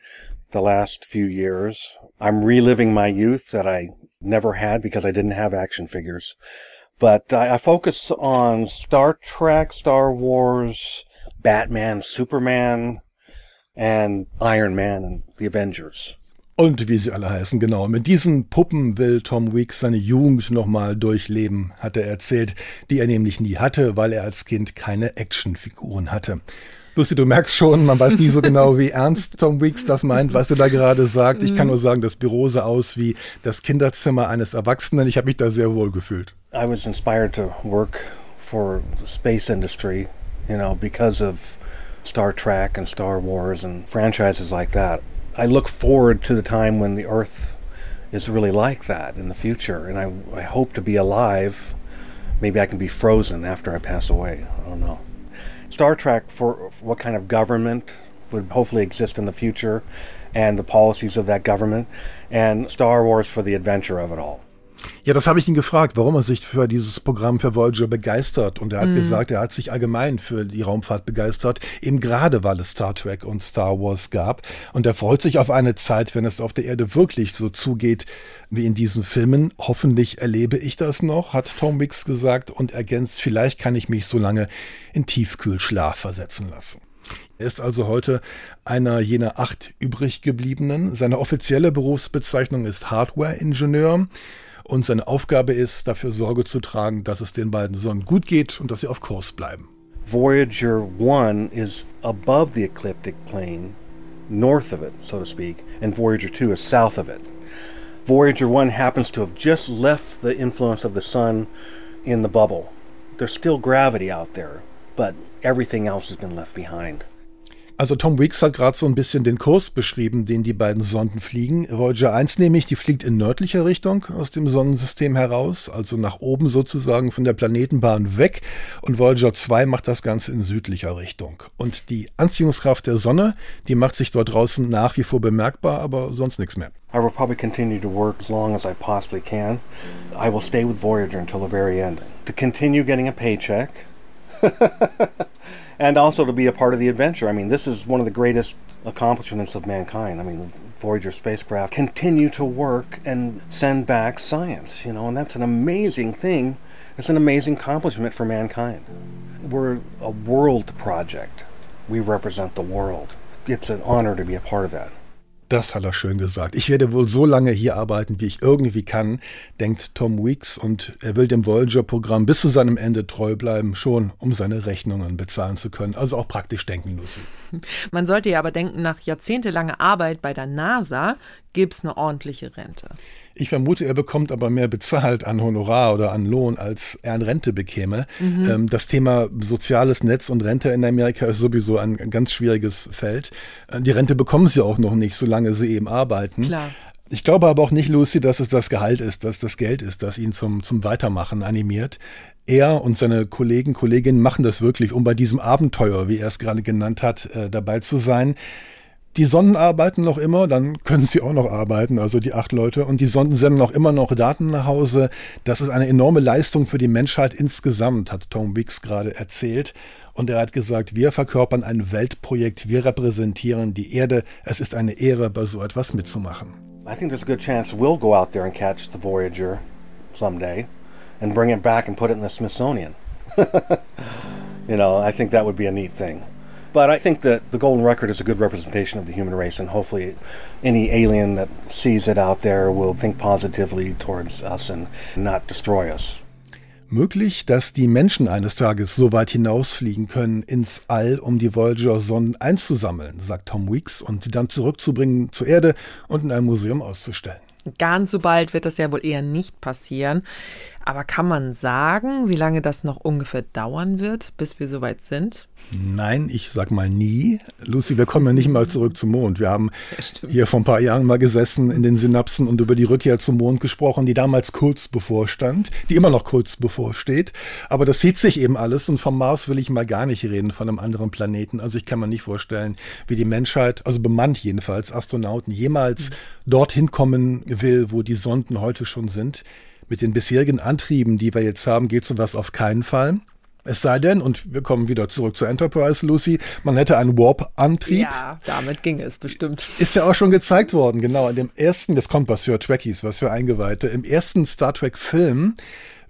the last few years. I'm reliving my youth that I never had because I didn't have action figures. But I, I focus on Star Trek, Star Wars, Batman, Superman, and Iron Man and the Avengers. Und wie sie alle heißen, genau. Mit diesen Puppen will Tom Weeks seine Jugend nochmal durchleben, hat er erzählt, die er nämlich nie hatte, weil er als Kind keine Actionfiguren hatte. Lucy, du merkst schon, man weiß nie so genau, wie ernst Tom Weeks das meint, was er da gerade sagt. Ich kann nur sagen, das Büro sah aus wie das Kinderzimmer eines Erwachsenen. Ich habe mich da sehr wohl gefühlt. I was inspired to work for the space industry, you know, because of Star Trek and Star Wars and franchises like that. I look forward to the time when the Earth is really like that in the future, and I, I hope to be alive. Maybe I can be frozen after I pass away. I don't know. Star Trek for, what kind of government would hopefully exist in the future and the policies of that government, and Star Wars for the adventure of it all. Ja, das habe ich ihn gefragt, warum er sich für dieses Programm für Voyager begeistert. Und er hat Mhm. gesagt, er hat sich allgemein für die Raumfahrt begeistert, eben gerade weil es Star Trek und Star Wars gab. Und er freut sich auf eine Zeit, wenn es auf der Erde wirklich so zugeht wie in diesen Filmen. Hoffentlich erlebe ich das noch, hat Tom Mix gesagt und ergänzt, vielleicht kann ich mich so lange in Tiefkühlschlaf versetzen lassen. Er ist also heute einer jener acht übrig gebliebenen. Seine offizielle Berufsbezeichnung ist Hardware-Ingenieur und seine Aufgabe ist, dafür Sorge zu tragen, dass es den beiden Sonnen gut geht und dass sie auf Kurs bleiben. Voyager 1 is above the ecliptic plane, north of it, so to speak, and Voyager 2 is south of it. Voyager 1 happens to have just left the influence of the sun in the bubble. There's still gravity out there, but everything else has been left behind. Also Tom Weeks hat gerade so ein bisschen den Kurs beschrieben, den die beiden Sonden fliegen. Voyager 1 nämlich, die fliegt in nördlicher Richtung aus dem Sonnensystem heraus, also nach oben sozusagen von der Planetenbahn weg. Und Voyager 2 macht das Ganze in südlicher Richtung. Und die Anziehungskraft der Sonne, die macht sich dort draußen nach wie vor bemerkbar, aber sonst nichts mehr. I will probably continue to work as long as I possibly can. I will stay with Voyager until the very end to continue getting a paycheck and also to be a part of the adventure. I mean, this is one of the greatest accomplishments of mankind. I mean, the Voyager spacecraft continue to work and send back science, you know, and that's an amazing thing. It's an amazing accomplishment for mankind. We're a world project. We represent the world. It's an honor to be a part of that. Das hat er schön gesagt. Ich werde wohl so lange hier arbeiten, wie ich irgendwie kann, denkt Tom Weeks und er will dem Voyager-Programm bis zu seinem Ende treu bleiben, schon um seine Rechnungen bezahlen zu können. Also auch praktisch denken, Lucy. Man sollte ja aber denken, nach jahrzehntelanger Arbeit bei der NASA gibt es eine ordentliche Rente. Ich vermute, er bekommt aber mehr bezahlt an Honorar oder an Lohn, als er an Rente bekäme. Mhm. Ähm, das Thema soziales Netz und Rente in Amerika ist sowieso ein ganz schwieriges Feld. Äh, die Rente bekommen sie auch noch nicht, solange sie eben arbeiten. Klar. Ich glaube aber auch nicht, Lucy, dass es das Gehalt ist, dass das Geld ist, das ihn zum, zum Weitermachen animiert. Er und seine Kollegen, Kolleginnen machen das wirklich, um bei diesem Abenteuer, wie er es gerade genannt hat, äh, dabei zu sein. Die Sonnen arbeiten noch immer, dann können sie auch noch arbeiten, also die acht Leute. Und die Sonden senden auch immer noch Daten nach Hause. Das ist eine enorme Leistung für die Menschheit insgesamt, hat Tom Weeks gerade erzählt. Und er hat gesagt, wir verkörpern ein Weltprojekt, wir repräsentieren die Erde. Es ist eine Ehre, bei so etwas mitzumachen. I think there's a good chance we'll go out there and catch the Voyager someday and bring it back and put it in the Smithsonian. you know, I think that would be a neat thing. But I think that the Golden Record is a good representation of the human race, and hopefully, any alien that sees it out there will think positively towards us and not destroy us. Möglich, dass die Menschen eines Tages so weit hinausfliegen können ins All, um die Voyager-Sonden einzusammeln, sagt Tom Weeks, und die dann zurückzubringen zur Erde und in einem Museum auszustellen. Ganz so bald wird das ja wohl eher nicht passieren. Aber kann man sagen, wie lange das noch ungefähr dauern wird, bis wir soweit sind? Nein, ich sag mal nie. Lucy, wir kommen ja nicht mal zurück zum Mond. Wir haben ja, hier vor ein paar Jahren mal gesessen in den Synapsen und über die Rückkehr zum Mond gesprochen, die damals kurz bevorstand, die immer noch kurz bevorsteht. Aber das sieht sich eben alles und vom Mars will ich mal gar nicht reden, von einem anderen Planeten. Also ich kann mir nicht vorstellen, wie die Menschheit, also bemannt jedenfalls, Astronauten jemals mhm. dorthin kommen will, wo die Sonden heute schon sind. Mit den bisherigen Antrieben, die wir jetzt haben, geht sowas auf keinen Fall. Es sei denn, und wir kommen wieder zurück zur Enterprise, Lucy, man hätte einen Warp-Antrieb. Ja, damit ging es bestimmt. Ist ja auch schon gezeigt worden, genau. In dem ersten, das kommt was für Trekkies, was für Eingeweihte, im ersten Star Trek-Film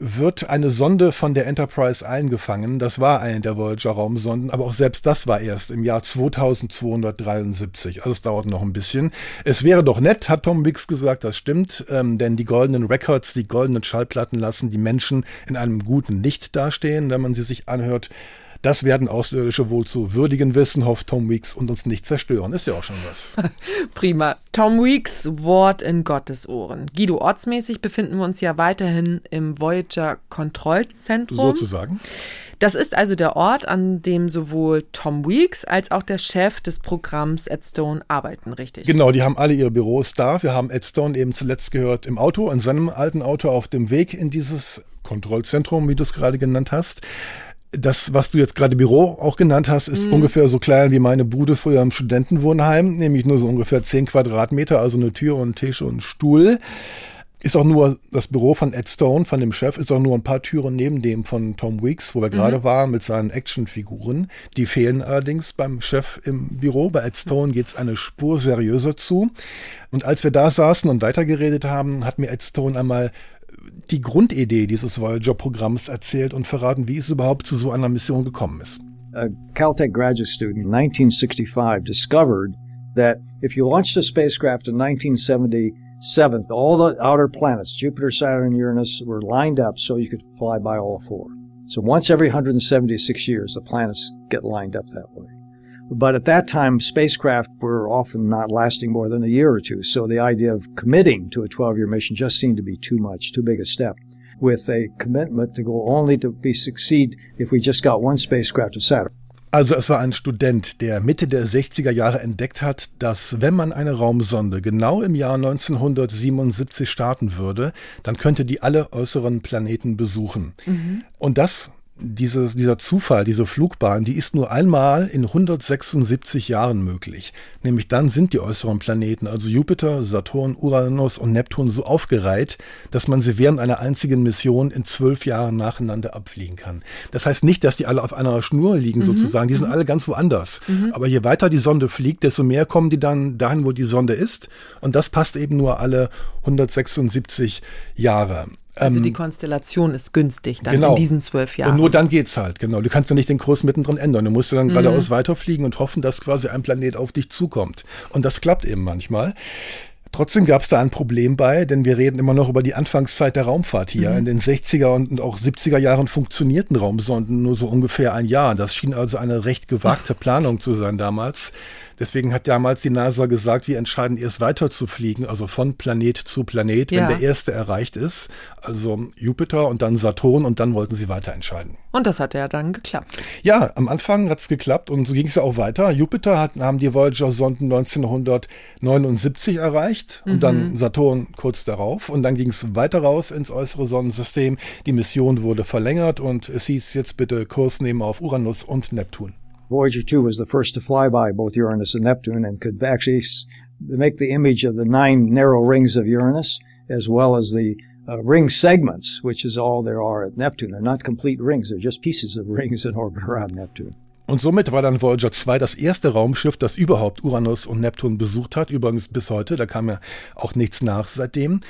wird eine Sonde von der Enterprise eingefangen. Das war eine der Voyager-Raumsonden, aber auch selbst das war erst im Jahr 2273. Also es dauert noch ein bisschen. Es wäre doch nett, hat Tom Wicks gesagt, das stimmt, ähm, denn die goldenen Records, die goldenen Schallplatten lassen die Menschen in einem guten Licht dastehen, wenn man sie sich anhört. Das werden Außerirdische wohl zu würdigen wissen, hofft Tom Weeks, und uns nicht zerstören. Ist ja auch schon was. Prima. Tom Weeks, Wort in Gottes Ohren. Guido, ortsmäßig befinden wir uns ja weiterhin im Voyager Kontrollzentrum. Sozusagen. Das ist also der Ort, an dem sowohl Tom Weeks als auch der Chef des Programms Edstone arbeiten, richtig? Genau, die haben alle ihre Büros da. Wir haben Edstone eben zuletzt gehört im Auto, in seinem alten Auto auf dem Weg in dieses Kontrollzentrum, wie du es gerade genannt hast das, was du jetzt gerade Büro auch genannt hast, ist mhm. ungefähr so klein wie meine Bude früher im Studentenwohnheim, nämlich nur so ungefähr zehn Quadratmeter, also eine Tür und ein Tisch und ein Stuhl. Ist auch nur das Büro von Ed Stone, von dem Chef, ist auch nur ein paar Türen neben dem von Tom Weeks, wo wir mhm. gerade waren mit seinen Actionfiguren. Die fehlen allerdings beim Chef im Büro. Bei Ed Stone geht's eine Spur seriöser zu. Und als wir da saßen und weitergeredet haben, hat mir Ed Stone einmal die Grundidee dieses Voyager-Programms erzählt und verraten, wie es überhaupt zu so einer Mission gekommen ist. A Caltech graduate student in 1965 discovered that if you launched a spacecraft in 1977, all the outer planets, Jupiter, Saturn, Uranus, were lined up so you could fly by all four. So once every 176 years, the planets get lined up that way. But at that time, spacecraft were often not lasting more than a year or two. So the idea of committing to a 12 year mission just seemed to be too much, too big a step. With a commitment to go only to be succeed if we just got one spacecraft to Saturn. Also es war ein Student, der Mitte der 60er Jahre entdeckt hat, dass wenn man eine Raumsonde genau im Jahr 1977 starten würde, dann könnte die alle äußeren Planeten besuchen. Mhm. Und das dieses, dieser Zufall, diese Flugbahn, die ist nur einmal in 176 Jahren möglich. Nämlich dann sind die äußeren Planeten, also Jupiter, Saturn, Uranus und Neptun, so aufgereiht, dass man sie während einer einzigen Mission in zwölf Jahren nacheinander abfliegen kann. Das heißt nicht, dass die alle auf einer Schnur liegen, mhm. sozusagen. Die sind mhm. alle ganz woanders. Mhm. Aber je weiter die Sonde fliegt, desto mehr kommen die dann dahin, wo die Sonde ist. Und das passt eben nur alle 176 Jahre. Also Ähm, die Konstellation ist günstig dann genau. in diesen zwölf Jahren. Und nur dann geht's halt, genau. Du kannst ja nicht den Kurs mittendrin ändern. Du musst ja dann Mhm. geradeaus weiterfliegen und hoffen, dass quasi ein Planet auf dich zukommt. Und das klappt eben manchmal. Trotzdem gab es da ein Problem bei, denn wir reden immer noch über die Anfangszeit der Raumfahrt hier. Mhm. In den 60er und auch 70er Jahren funktionierten Raumsonden nur so ungefähr ein Jahr. Das schien also eine recht gewagte Planung zu sein damals. Deswegen hat damals die NASA gesagt, wir entscheiden erst weiter zu fliegen, also von Planet zu Planet, Ja. wenn der erste erreicht ist. Also Jupiter und dann Saturn und dann wollten sie weiter entscheiden. Und das hat ja dann geklappt. Ja, am Anfang hat's geklappt und so ging es ja auch weiter. Jupiter hat, haben die Voyager-Sonden 1979 erreicht und Mhm. dann Saturn kurz darauf. Und dann ging es weiter raus ins äußere Sonnensystem. Die Mission wurde verlängert und es hieß jetzt bitte Kurs nehmen auf Uranus und Neptun. Voyager 2 was the first to fly by both Uranus and Neptune and could actually make the image of the nine narrow rings of Uranus as well as the uh, ring segments, which is all there are at Neptune. They're not complete rings, they're just pieces of rings in orbit around Neptune. Und somit war dann Voyager 2 das erste Raumschiff, das überhaupt Uranus und Neptun besucht hat. Übrigens bis heute, da kam ja auch nichts nach seitdem.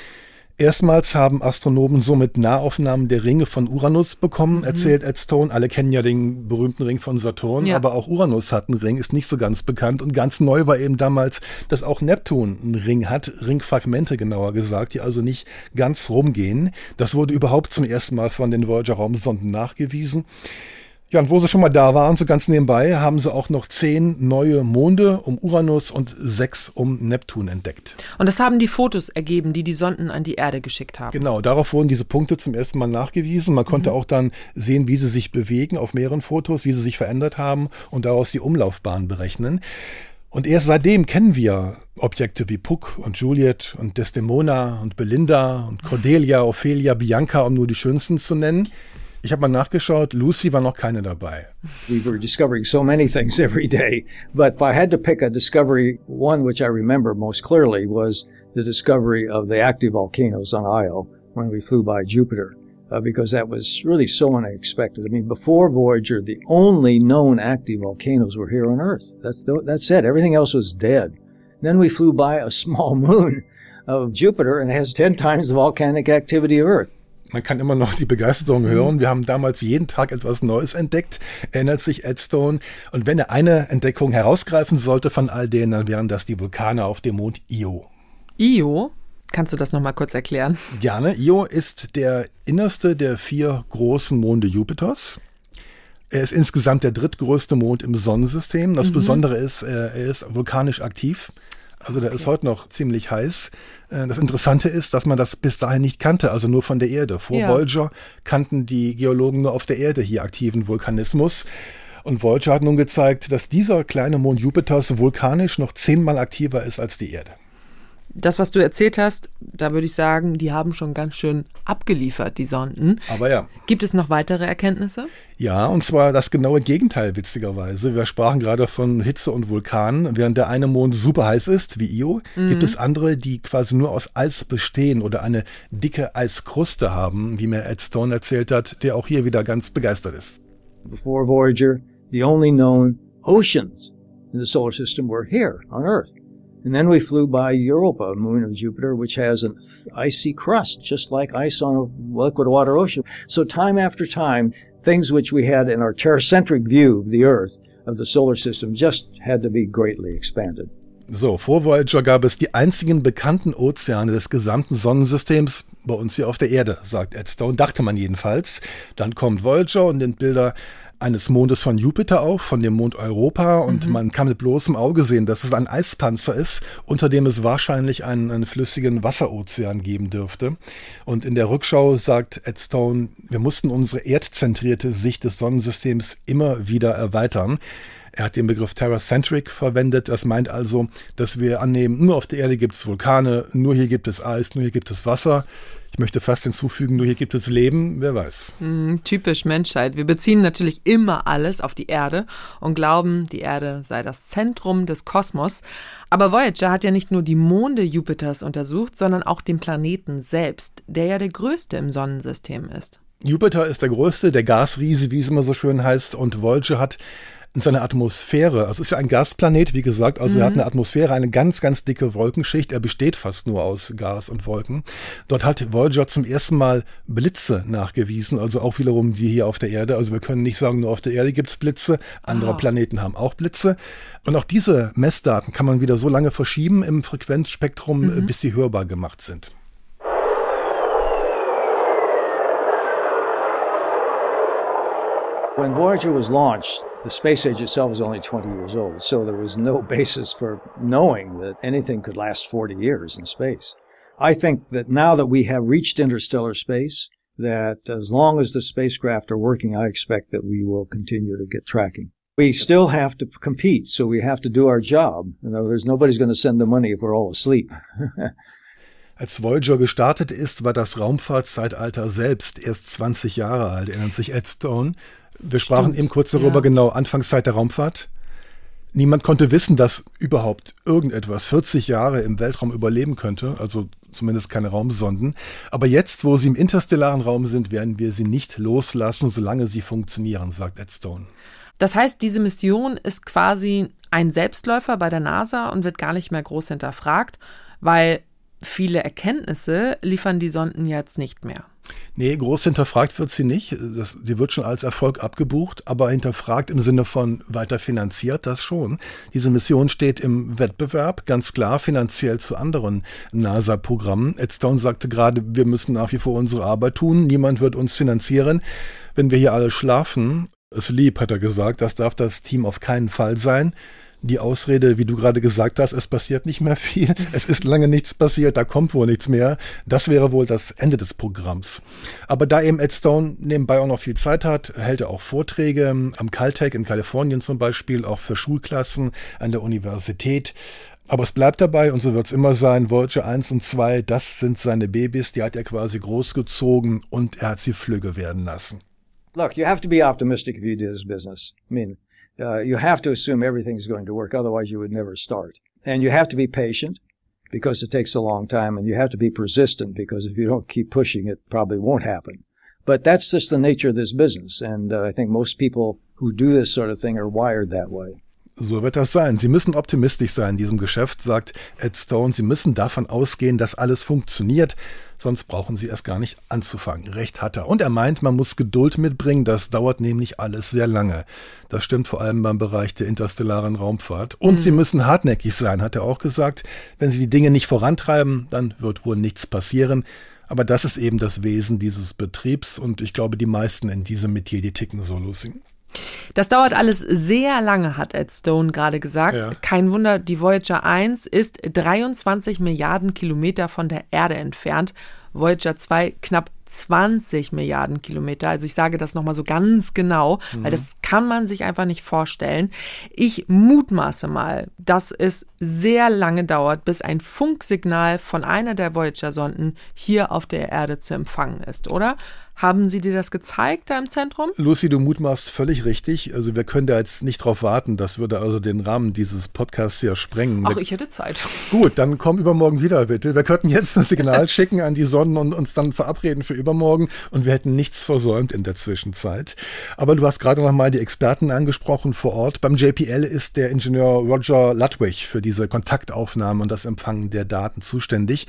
Erstmals haben Astronomen somit Nahaufnahmen der Ringe von Uranus bekommen, erzählt Ed Stone. Alle kennen ja den berühmten Ring von Saturn, Ja. aber auch Uranus hat einen Ring, ist nicht so ganz bekannt. Und ganz neu war eben damals, dass auch Neptun einen Ring hat, Ringfragmente genauer gesagt, die also nicht ganz rumgehen. Das wurde überhaupt zum ersten Mal von den Voyager-Raumsonden nachgewiesen. Ja, und wo sie schon mal da waren, so ganz nebenbei, haben sie auch noch zehn neue Monde um Uranus und sechs um Neptun entdeckt. Und das haben die Fotos ergeben, die die Sonden an die Erde geschickt haben. Genau, darauf wurden diese Punkte zum ersten Mal nachgewiesen. Man konnte auch dann sehen, wie sie sich bewegen auf mehreren Fotos, wie sie sich verändert haben und daraus die Umlaufbahn berechnen. Und erst seitdem kennen wir Objekte wie Puck und Juliet und Desdemona und Belinda und Cordelia, Ophelia, Bianca, um nur die schönsten zu nennen. Ich habe mal nachgeschaut, Lucy war noch keine dabei. We were discovering so many things every day, but if I had to pick a discovery, one which I remember most clearly was the discovery of the active volcanoes on Io when we flew by Jupiter, uh, because that was really so unexpected. I mean, before Voyager, the only known active volcanoes were here on Earth. That's the, that's it. Everything else was dead. Then we flew by a small moon of Jupiter, and it has ten times the volcanic activity of Earth. Man kann immer noch die Begeisterung hören. Wir haben damals jeden Tag etwas Neues entdeckt, erinnert sich Ed Stone. Und wenn er eine Entdeckung herausgreifen sollte von all denen, dann wären das die Vulkane auf dem Mond Io. Io, kannst du das nochmal kurz erklären? Gerne. Io ist der innerste der vier großen Monde Jupiters. Er ist insgesamt der drittgrößte Mond im Sonnensystem. Das Mhm. Besondere ist, äh, er ist vulkanisch aktiv. Also der ist heute noch ziemlich heiß. Äh, Das Interessante ist, dass man das bis dahin nicht kannte, also nur von der Erde. Vor Ja. Voyager kannten die Geologen nur auf der Erde hier aktiven Vulkanismus. Und Voyager hat nun gezeigt, dass dieser kleine Mond Jupiters vulkanisch noch zehnmal aktiver ist als die Erde. Das, was du erzählt hast, da würde ich sagen, die haben schon ganz schön abgeliefert, die Sonden. Aber ja. Gibt es noch weitere Erkenntnisse? Ja, und zwar das genaue Gegenteil, witzigerweise. Wir sprachen gerade von Hitze und Vulkanen. Während der eine Mond super heiß ist, wie Io, Mhm. gibt es andere, die quasi nur aus Eis bestehen oder eine dicke Eiskruste haben, wie mir Ed Stone erzählt hat, der auch hier wieder ganz begeistert ist. Before Voyager, the only known oceans in the solar system were here on Earth. And then we flew by Europa, a moon of Jupiter, which has an icy crust, just like ice on a liquid water ocean. So time after time, things which we had in our terracentric view of the Earth, of the solar system, just had to be greatly expanded. So, vor Voyager gab es die einzigen bekannten Ozeane des gesamten Sonnensystems bei uns hier auf der Erde, sagt Ed Stone, dachte man jedenfalls. Dann kommt Voyager und nimmt Bilder eines Mondes von Jupiter auf, von dem Mond Europa, und man kann mit bloßem Auge sehen, dass es ein Eispanzer ist, unter dem es wahrscheinlich einen, einen flüssigen Wasserozean geben dürfte. Und in der Rückschau sagt Ed Stone, wir mussten unsere erdzentrierte Sicht des Sonnensystems immer wieder erweitern. Er hat den Begriff Terracentric verwendet. Das meint also, dass wir annehmen, nur auf der Erde gibt es Vulkane, nur hier gibt es Eis, nur hier gibt es Wasser. Ich möchte fast hinzufügen, nur hier gibt es Leben, wer weiß. Hm, typisch Menschheit. Wir beziehen natürlich immer alles auf die Erde und glauben, die Erde sei das Zentrum des Kosmos. Aber Voyager hat ja nicht nur die Monde Jupiters untersucht, sondern auch den Planeten selbst, der ja der größte im Sonnensystem ist. Jupiter ist der größte, der Gasriese, wie es immer so schön heißt, und Voyager hat in seiner Atmosphäre, also es ist ja ein Gasplanet, wie gesagt, also mhm. er hat mhm. eine Atmosphäre, eine ganz, ganz dicke Wolkenschicht. Er besteht fast nur aus Gas und Wolken. Dort hat Voyager zum ersten Mal Blitze nachgewiesen, also auch wiederum wie hier auf der Erde. Also wir können nicht sagen, nur auf der Erde gibt's Blitze, andere ah. Planeten haben auch Blitze. Und auch diese Messdaten kann man wieder so lange verschieben im Frequenzspektrum, mhm. bis sie hörbar gemacht sind. When Voyager was launched, the space age itself was only 20 years old, so there was no basis for knowing that anything could last 40 years in space. I think that now that we have reached interstellar space, that as long as the spacecraft are working, I expect that we will continue to get tracking. We still have to compete, so we have to do our job. In other words, nobody's going to send the money if we're all asleep. Als Voyager gestartet ist, war das Raumfahrtzeitalter selbst erst 20 Jahre alt, erinnert sich Ed Stone. Wir sprachen Stimmt. eben kurz darüber, ja. genau, Anfangszeit der Raumfahrt. Niemand konnte wissen, dass überhaupt irgendetwas 40 Jahre im Weltraum überleben könnte, also zumindest keine Raumsonden. Aber jetzt, wo sie im interstellaren Raum sind, werden wir sie nicht loslassen, solange sie funktionieren, sagt Ed Stone. Das heißt, diese Mission ist quasi ein Selbstläufer bei der NASA und wird gar nicht mehr groß hinterfragt, weil viele Erkenntnisse liefern die Sonden jetzt nicht mehr. Nee, groß hinterfragt wird sie nicht. Das, sie wird schon als Erfolg abgebucht, aber hinterfragt im Sinne von weiter finanziert, das schon. Diese Mission steht im Wettbewerb, ganz klar finanziell zu anderen NASA-Programmen. Ed Stone sagte gerade, wir müssen nach wie vor unsere Arbeit tun, niemand wird uns finanzieren, wenn wir hier alle schlafen. Es lieb, hat er gesagt, das darf das Team auf keinen Fall sein die Ausrede, wie du gerade gesagt hast, es passiert nicht mehr viel, es ist lange nichts passiert, da kommt wohl nichts mehr, das wäre wohl das Ende des Programms. Aber da eben Ed Stone nebenbei auch noch viel Zeit hat, hält er auch Vorträge am Caltech in Kalifornien zum Beispiel, auch für Schulklassen an der Universität. Aber es bleibt dabei und so wird es immer sein. Voyager 1 und 2, das sind seine Babys, die hat er quasi großgezogen und er hat sie flügge werden lassen. Look, you have to be optimistic if you do this business. I mean, uh, you have to assume everything's going to work. Otherwise, you would never start. And you have to be patient because it takes a long time. And you have to be persistent because if you don't keep pushing, it probably won't happen. But that's just the nature of this business. And uh, I think most people who do this sort of thing are wired that way. So wird das sein. Sie müssen optimistisch sein in diesem Geschäft, sagt Ed Stone. Sie müssen davon ausgehen, dass alles funktioniert. Sonst brauchen Sie erst gar nicht anzufangen. Recht hat er. Und er meint, man muss Geduld mitbringen. Das dauert nämlich alles sehr lange. Das stimmt vor allem beim Bereich der interstellaren Raumfahrt. Und mhm. Sie müssen hartnäckig sein, hat er auch gesagt. Wenn Sie die Dinge nicht vorantreiben, dann wird wohl nichts passieren. Aber das ist eben das Wesen dieses Betriebs. Und ich glaube, die meisten in diesem Metier, die ticken so, Lucy. Das dauert alles sehr lange, hat Ed Stone gerade gesagt. Ja. Kein Wunder, die Voyager 1 ist 23 Milliarden Kilometer von der Erde entfernt. Voyager 2 knapp 20 Milliarden Kilometer. Also ich sage das nochmal so ganz genau, mhm. weil das kann man sich einfach nicht vorstellen. Ich mutmaße mal, dass es sehr lange dauert, bis ein Funksignal von einer der Voyager-Sonden hier auf der Erde zu empfangen ist, oder? Haben Sie dir das gezeigt da im Zentrum? Lucy, du mutmaßt völlig richtig. Also wir können da jetzt nicht drauf warten. Das würde also den Rahmen dieses Podcasts hier sprengen. Ach, ich hätte Zeit. Gut, dann komm übermorgen wieder bitte. Wir könnten jetzt ein Signal schicken an die Sonnen und uns dann verabreden für übermorgen und wir hätten nichts versäumt in der Zwischenzeit. Aber du hast gerade noch mal die Experten angesprochen vor Ort. Beim JPL ist der Ingenieur Roger Ludwig für diese Kontaktaufnahmen und das Empfangen der Daten zuständig.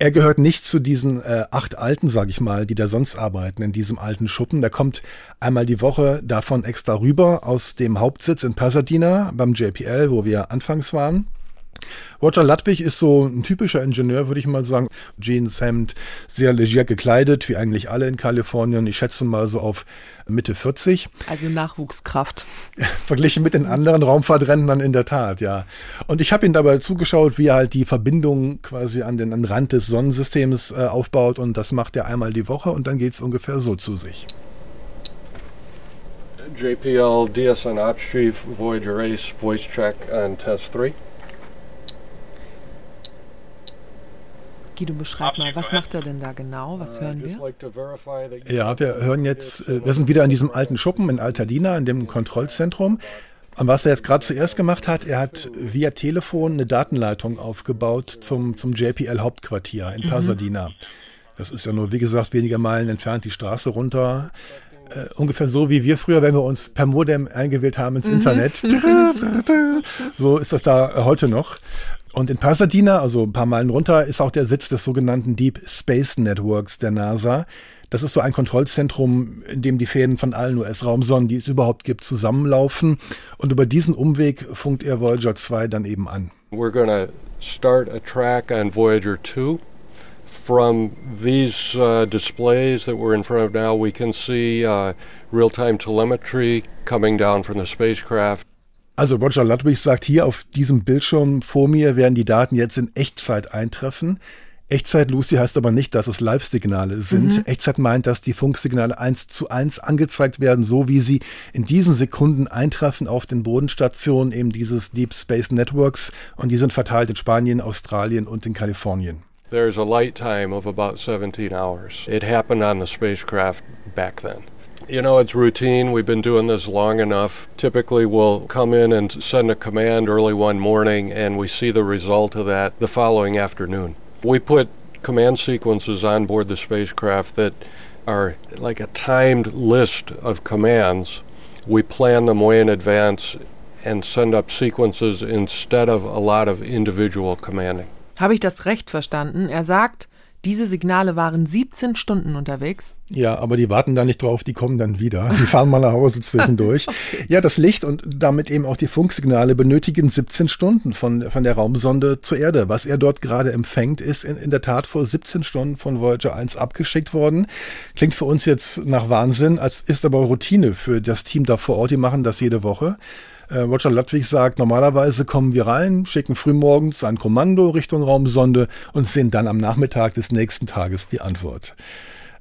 Er gehört nicht zu diesen äh, acht Alten, sage ich mal, die da sonst arbeiten in diesem alten Schuppen. Der kommt einmal die Woche davon extra rüber aus dem Hauptsitz in Pasadena beim JPL, wo wir anfangs waren. Roger Ludwig ist so ein typischer Ingenieur, würde ich mal sagen. Jeans, Hemd, sehr leger gekleidet, wie eigentlich alle in Kalifornien. Ich schätze mal so auf Mitte 40. Also Nachwuchskraft. Verglichen mit den anderen Raumfahrtrentnern in der Tat, ja. Und ich habe ihm dabei zugeschaut, wie er halt die Verbindung quasi an den, an den Rand des Sonnensystems äh, aufbaut. Und das macht er einmal die Woche und dann geht es ungefähr so zu sich. JPL DSN Ops Chief Voyager Ace Voice Check and Test 3. Guido, beschreib mal, was macht er denn da genau? Was hören wir? Ja, wir hören jetzt, äh, wir sind wieder in diesem alten Schuppen in Altadena, in dem Kontrollzentrum. Und was er jetzt gerade zuerst gemacht hat, er hat via Telefon eine Datenleitung aufgebaut zum, zum JPL-Hauptquartier in mhm. Pasadena. Mhm. Das ist ja nur, wie gesagt, weniger Meilen entfernt die Straße runter. Äh, ungefähr so wie wir früher, wenn wir uns per Modem eingewählt haben ins Mhm. Internet. so ist das da heute noch. Und in Pasadena, also ein paar Meilen runter, ist auch der Sitz des sogenannten Deep Space Networks der NASA. Das ist so ein Kontrollzentrum, in dem die Fäden von allen US-Raumsonden, die es überhaupt gibt, zusammenlaufen. Und über diesen Umweg funkt er Voyager 2 dann eben an. We're to start a track on Voyager 2. From these uh, displays that we're in front of now, we can see uh, real time telemetry coming down from the spacecraft. Also Roger Ludwig sagt hier auf diesem Bildschirm vor mir werden die Daten jetzt in Echtzeit eintreffen. Echtzeit, Lucy, heißt aber nicht, dass es Live-Signale sind. Mhm. Echtzeit meint, dass die Funksignale eins zu eins angezeigt werden, so wie sie in diesen Sekunden eintreffen auf den Bodenstationen eben dieses Deep Space Networks und die sind verteilt in Spanien, Australien und in Kalifornien. There's a light time of about 17 hours. It happened on the spacecraft back then. You know, it's routine. We've been doing this long enough. Typically, we'll come in and send a command early one morning, and we see the result of that the following afternoon. We put command sequences on board the spacecraft that are like a timed list of commands. We plan them way in advance and send up sequences instead of a lot of individual commanding. Habe ich das recht verstanden? Er sagt, diese Signale waren 17 Stunden unterwegs. Ja, aber die warten da nicht drauf, die kommen dann wieder. Die fahren mal nach Hause zwischendurch. Ja, das Licht und damit eben auch die Funksignale benötigen 17 Stunden von, von der Raumsonde zur Erde. Was er dort gerade empfängt, ist in, in der Tat vor 17 Stunden von Voyager 1 abgeschickt worden. Klingt für uns jetzt nach Wahnsinn, als ist aber Routine für das Team da vor Ort. Die machen das jede Woche. Äh, Roger Ludwig sagt, normalerweise kommen wir rein, schicken frühmorgens ein Kommando Richtung Raumsonde und sehen dann am Nachmittag des nächsten Tages die Antwort.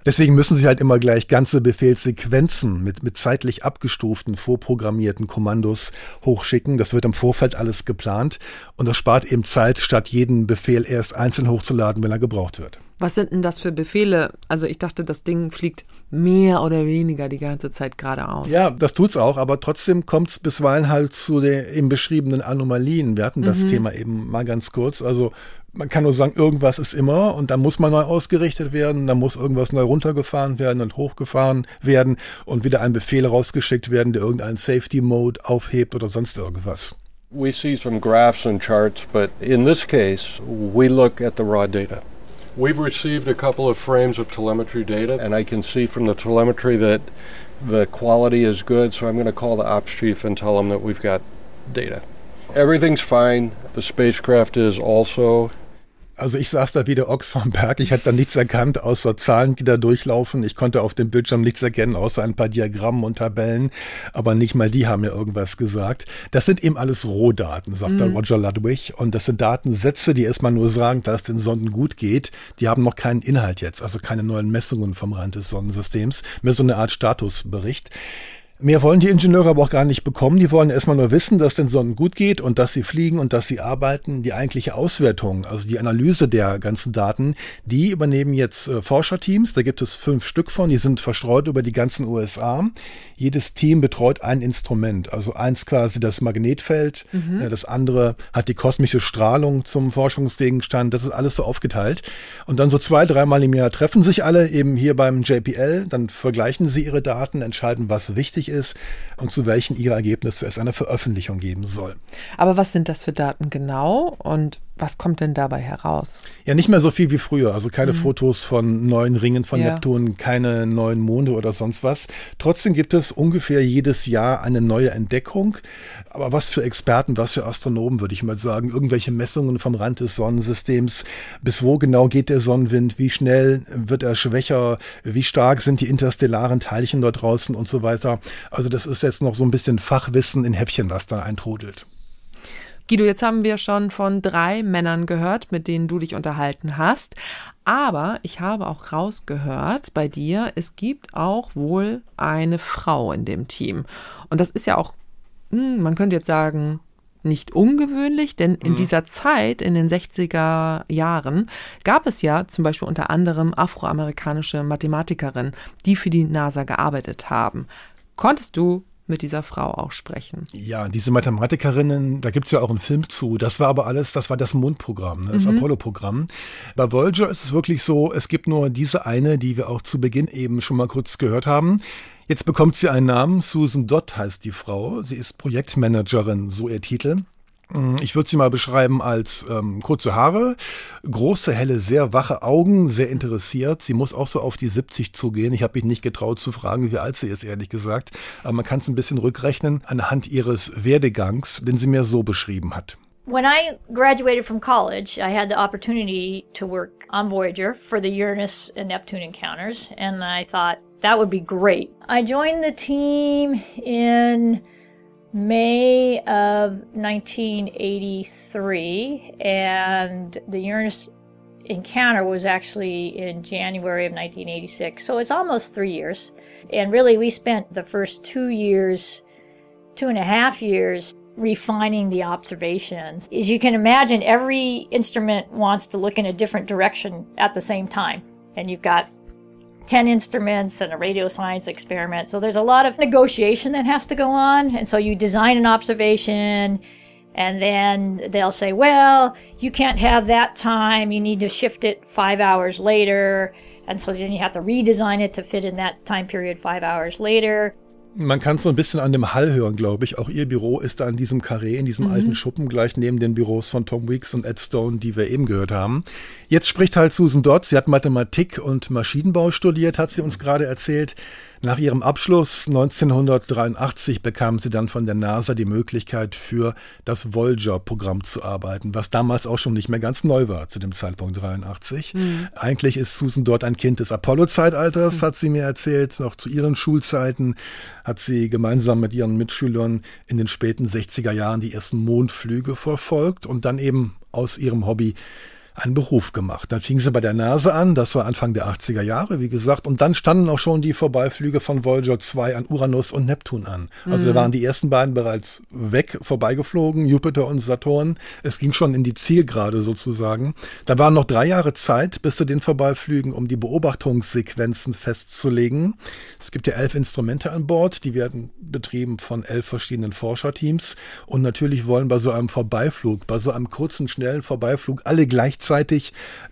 Deswegen müssen sie halt immer gleich ganze Befehlssequenzen mit, mit zeitlich abgestuften, vorprogrammierten Kommandos hochschicken. Das wird im Vorfeld alles geplant und das spart eben Zeit, statt jeden Befehl erst einzeln hochzuladen, wenn er gebraucht wird. Was sind denn das für Befehle? Also ich dachte, das Ding fliegt mehr oder weniger die ganze Zeit geradeaus. Ja, das tut's auch, aber trotzdem kommt es bisweilen halt zu den eben beschriebenen Anomalien. Wir hatten das Mhm. Thema eben mal ganz kurz. Also man kann nur sagen, irgendwas ist immer und dann muss man neu ausgerichtet werden, dann muss irgendwas neu runtergefahren werden und hochgefahren werden und wieder ein Befehl rausgeschickt werden, der irgendeinen Safety Mode aufhebt oder sonst irgendwas. We see some graphs and charts, but in this case, we look at the raw data. We've received a couple of frames of telemetry data, and I can see from the telemetry that the quality is good, so I'm going to call the ops chief and tell him that we've got data. Everything's fine. The spacecraft is also Also ich saß da wie der Ochs vom Berg. Ich hatte da nichts erkannt, außer Zahlen, die da durchlaufen. Ich konnte auf dem Bildschirm nichts erkennen, außer ein paar Diagrammen und Tabellen. Aber nicht mal die haben mir irgendwas gesagt. Das sind eben alles Rohdaten, sagt der Mhm. Roger Ludwig. Und das sind Datensätze, die erstmal nur sagen, dass es den Sonden gut geht. Die haben noch keinen Inhalt jetzt, also keine neuen Messungen vom Rand des Sonnensystems. Mehr so eine Art Statusbericht. Mehr wollen die Ingenieure aber auch gar nicht bekommen. Die wollen erstmal nur wissen, dass den Sonnen gut geht und dass sie fliegen und dass sie arbeiten. Die eigentliche Auswertung, also die Analyse der ganzen Daten, die übernehmen jetzt äh, Forscherteams. Da gibt es fünf Stück von, die sind verstreut über die ganzen USA. Jedes Team betreut ein Instrument. Also eins quasi das Magnetfeld, Mhm. äh, das andere hat die kosmische Strahlung zum Forschungsgegenstand. Das ist alles so aufgeteilt. Und dann so zwei, dreimal im Jahr treffen sich alle eben hier beim JPL. Dann vergleichen sie ihre Daten, entscheiden, was wichtig ist und zu welchen ihre Ergebnisse es eine Veröffentlichung geben soll. Aber was sind das für Daten genau und was kommt denn dabei heraus? Ja, nicht mehr so viel wie früher. Also keine Mhm. Fotos von neuen Ringen von Ja. Neptun, keine neuen Monde oder sonst was. Trotzdem gibt es ungefähr jedes Jahr eine neue Entdeckung. Aber was für Experten, was für Astronomen, würde ich mal sagen. Irgendwelche Messungen vom Rand des Sonnensystems. Bis wo genau geht der Sonnenwind? Wie schnell wird er schwächer? Wie stark sind die interstellaren Teilchen dort draußen und so weiter? Also das ist jetzt noch so ein bisschen Fachwissen in Häppchen, was da eintrudelt. Guido, jetzt haben wir schon von drei Männern gehört, mit denen du dich unterhalten hast. Aber ich habe auch rausgehört bei dir, es gibt auch wohl eine Frau in dem Team. Und das ist ja auch, hm, man könnte jetzt sagen, nicht ungewöhnlich, denn in Mhm. dieser Zeit, in den 60er Jahren, gab es ja zum Beispiel unter anderem afroamerikanische Mathematikerinnen, die für die NASA gearbeitet haben. Konntest du mit dieser Frau auch sprechen? Ja, diese Mathematikerinnen, da gibt's ja auch einen Film zu. Das war aber alles, das war das Mondprogramm, ne, das Mhm. Apollo-Programm. Bei Voyager ist es wirklich so, es gibt nur diese eine, die wir auch zu Beginn eben schon mal kurz gehört haben. Jetzt bekommt sie einen Namen. Susan Dodd heißt die Frau. Sie ist Projektmanagerin, so ihr Titel. Mm, Ich würde sie mal beschreiben als ähm, kurze Haare, große, helle, sehr wache Augen, sehr interessiert. Sie muss auch so auf die 70 zugehen. Ich habe mich nicht getraut zu fragen, wie alt sie ist, ehrlich gesagt. Aber man kann es ein bisschen rückrechnen anhand ihres Werdegangs, den sie mir so beschrieben hat. When I graduated from college, I had the opportunity to work on Voyager for the Uranus and Neptune encounters, and I thought that would be great. I joined the team in May of 1983, and the Uranus encounter was actually in January of 1986, so it's almost three years. And really, we spent the first two years, two and a half years, refining the observations. As you can imagine, every instrument wants to look in a different direction at the same time. And you've got 10 instruments and a radio science experiment. So there's a lot of negotiation that has to go on. And so you design an observation and then they'll say, well, you can't have that time. You need to shift it five hours later. And so then you have to redesign it to fit in that time period five hours later. Man kann es so ein bisschen an dem Hall hören, glaube ich. Auch ihr Büro ist da in diesem Karree, in diesem Mhm. alten Schuppen, gleich neben den Büros von Tom Weeks und Ed Stone, die wir eben gehört haben. Jetzt spricht halt Susan Dodd. Sie hat Mathematik und Maschinenbau studiert, hat sie uns gerade erzählt. Nach ihrem Abschluss 1983 bekam sie dann von der NASA die Möglichkeit, für das Voyager-Programm zu arbeiten, was damals auch schon nicht mehr ganz neu war zu dem Zeitpunkt 83. Mhm. Eigentlich ist Susan dort ein Kind des Apollo-Zeitalters, hat sie mir erzählt. Noch zu ihren Schulzeiten hat sie gemeinsam mit ihren Mitschülern in den späten 60er Jahren die ersten Mondflüge verfolgt und dann eben aus ihrem Hobby einen Beruf gemacht. Dann fing sie bei der NASA an, das war Anfang der 80er Jahre, wie gesagt, und dann standen auch schon die Vorbeiflüge von Voyager 2 an Uranus und Neptun an. Also Mhm. da waren die ersten beiden bereits weg, vorbeigeflogen, Jupiter und Saturn. Es ging schon in die Zielgerade sozusagen. Da waren noch drei Jahre Zeit bis zu den Vorbeiflügen, um die Beobachtungssequenzen festzulegen. Es gibt ja elf Instrumente an Bord, die werden betrieben von elf verschiedenen Forscherteams. Und natürlich wollen bei so einem Vorbeiflug, bei so einem kurzen, schnellen Vorbeiflug alle gleichzeitig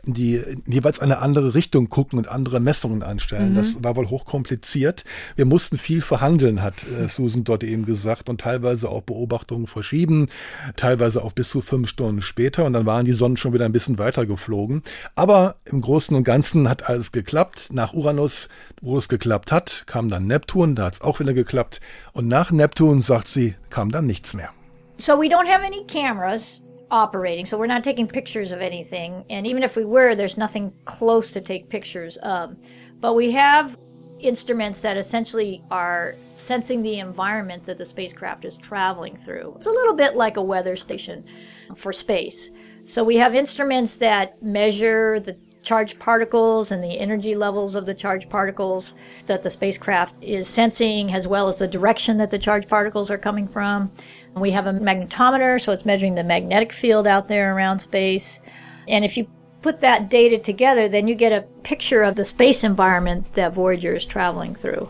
die jeweils eine andere Richtung gucken und andere Messungen anstellen. Mhm. Das war wohl hochkompliziert. Wir mussten viel verhandeln, hat äh, Susan dort eben gesagt, und teilweise auch Beobachtungen verschieben, teilweise auch bis zu fünf Stunden später. Und dann waren die Sonnen schon wieder ein bisschen weiter geflogen. Aber im Großen und Ganzen hat alles geklappt. Nach Uranus, wo es geklappt hat, kam dann Neptun, da hat es auch wieder geklappt. Und nach Neptun, sagt sie, kam dann nichts mehr. So we don't have any cameras operating, so we're not taking pictures of anything. And even if we were, there's nothing close to take pictures of. But we have instruments that essentially are sensing the environment that the spacecraft is traveling through. It's a little bit like a weather station for space. So we have instruments that measure the charged particles and the energy levels of the charged particles that the spacecraft is sensing, as well as the direction that the charged particles are coming from. We have a magnetometer, so it's measuring the magnetic field out there around space. And if you put that data together, then you get a picture of the space environment that Voyager is traveling through.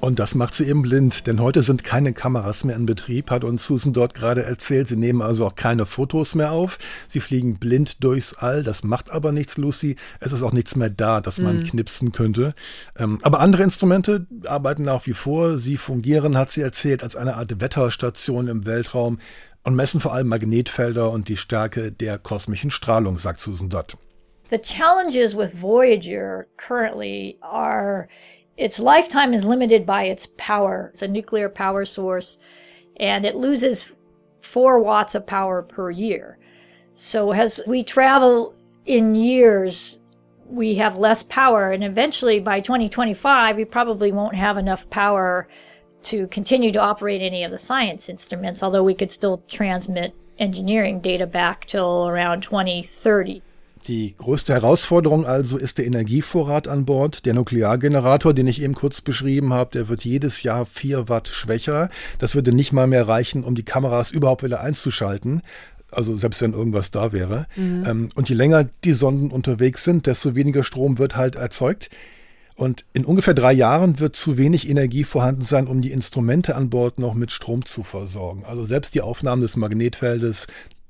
Und das macht sie eben blind, denn heute sind keine Kameras mehr in Betrieb, hat uns Susan dort gerade erzählt. Sie nehmen also auch keine Fotos mehr auf. Sie fliegen blind durchs All. Das macht aber nichts, Lucy. Es ist auch nichts mehr da, dass man Mhm. knipsen könnte. Ähm, aber andere Instrumente arbeiten nach wie vor. Sie fungieren, hat sie erzählt, als eine Art Wetterstation im Weltraum und messen vor allem Magnetfelder und die Stärke der kosmischen Strahlung, sagt Susan Dodd. The challenges with Voyager currently are its lifetime is limited by its power. It's a nuclear power source, and it loses four watts of power per year. So as we travel in years, we have less power, and eventually by 2025, we probably won't have enough power to continue to operate any of the science instruments, although we could still transmit engineering data back till around 2030. Die größte Herausforderung also ist der Energievorrat an Bord. Der Nukleargenerator, den ich eben kurz beschrieben habe, der wird jedes Jahr vier Watt schwächer. Das würde nicht mal mehr reichen, um die Kameras überhaupt wieder einzuschalten. Also selbst wenn irgendwas da wäre. Mhm. Ähm, und je länger die Sonden unterwegs sind, desto weniger Strom wird halt erzeugt. Und in ungefähr drei Jahren wird zu wenig Energie vorhanden sein, um die Instrumente an Bord noch mit Strom zu versorgen. Also selbst die Aufnahmen des Magnetfeldes,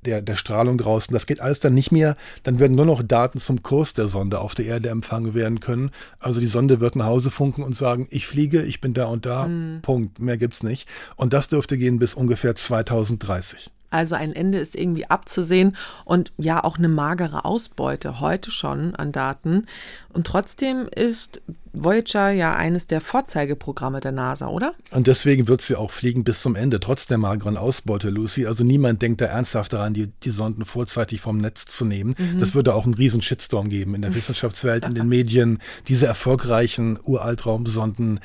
der, der Strahlung draußen. Das geht alles dann nicht mehr. Dann werden nur noch Daten zum Kurs der Sonde auf der Erde empfangen werden können. Also die Sonde wird nach Hause funken und sagen, ich fliege, ich bin da und da. Mhm. Punkt. Mehr gibt's nicht. Und das dürfte gehen bis ungefähr 2030. Also ein Ende ist irgendwie abzusehen und ja auch eine magere Ausbeute heute schon an Daten. Und trotzdem ist Voyager ja eines der Vorzeigeprogramme der NASA, oder? Und deswegen wird sie auch fliegen bis zum Ende, trotz der mageren Ausbeute, Lucy. Also niemand denkt da ernsthaft daran, die, die Sonden vorzeitig vom Netz zu nehmen. Mhm. Das würde auch einen riesen Shitstorm geben in der Wissenschaftswelt, in den Medien, diese erfolgreichen Uraltraumsonden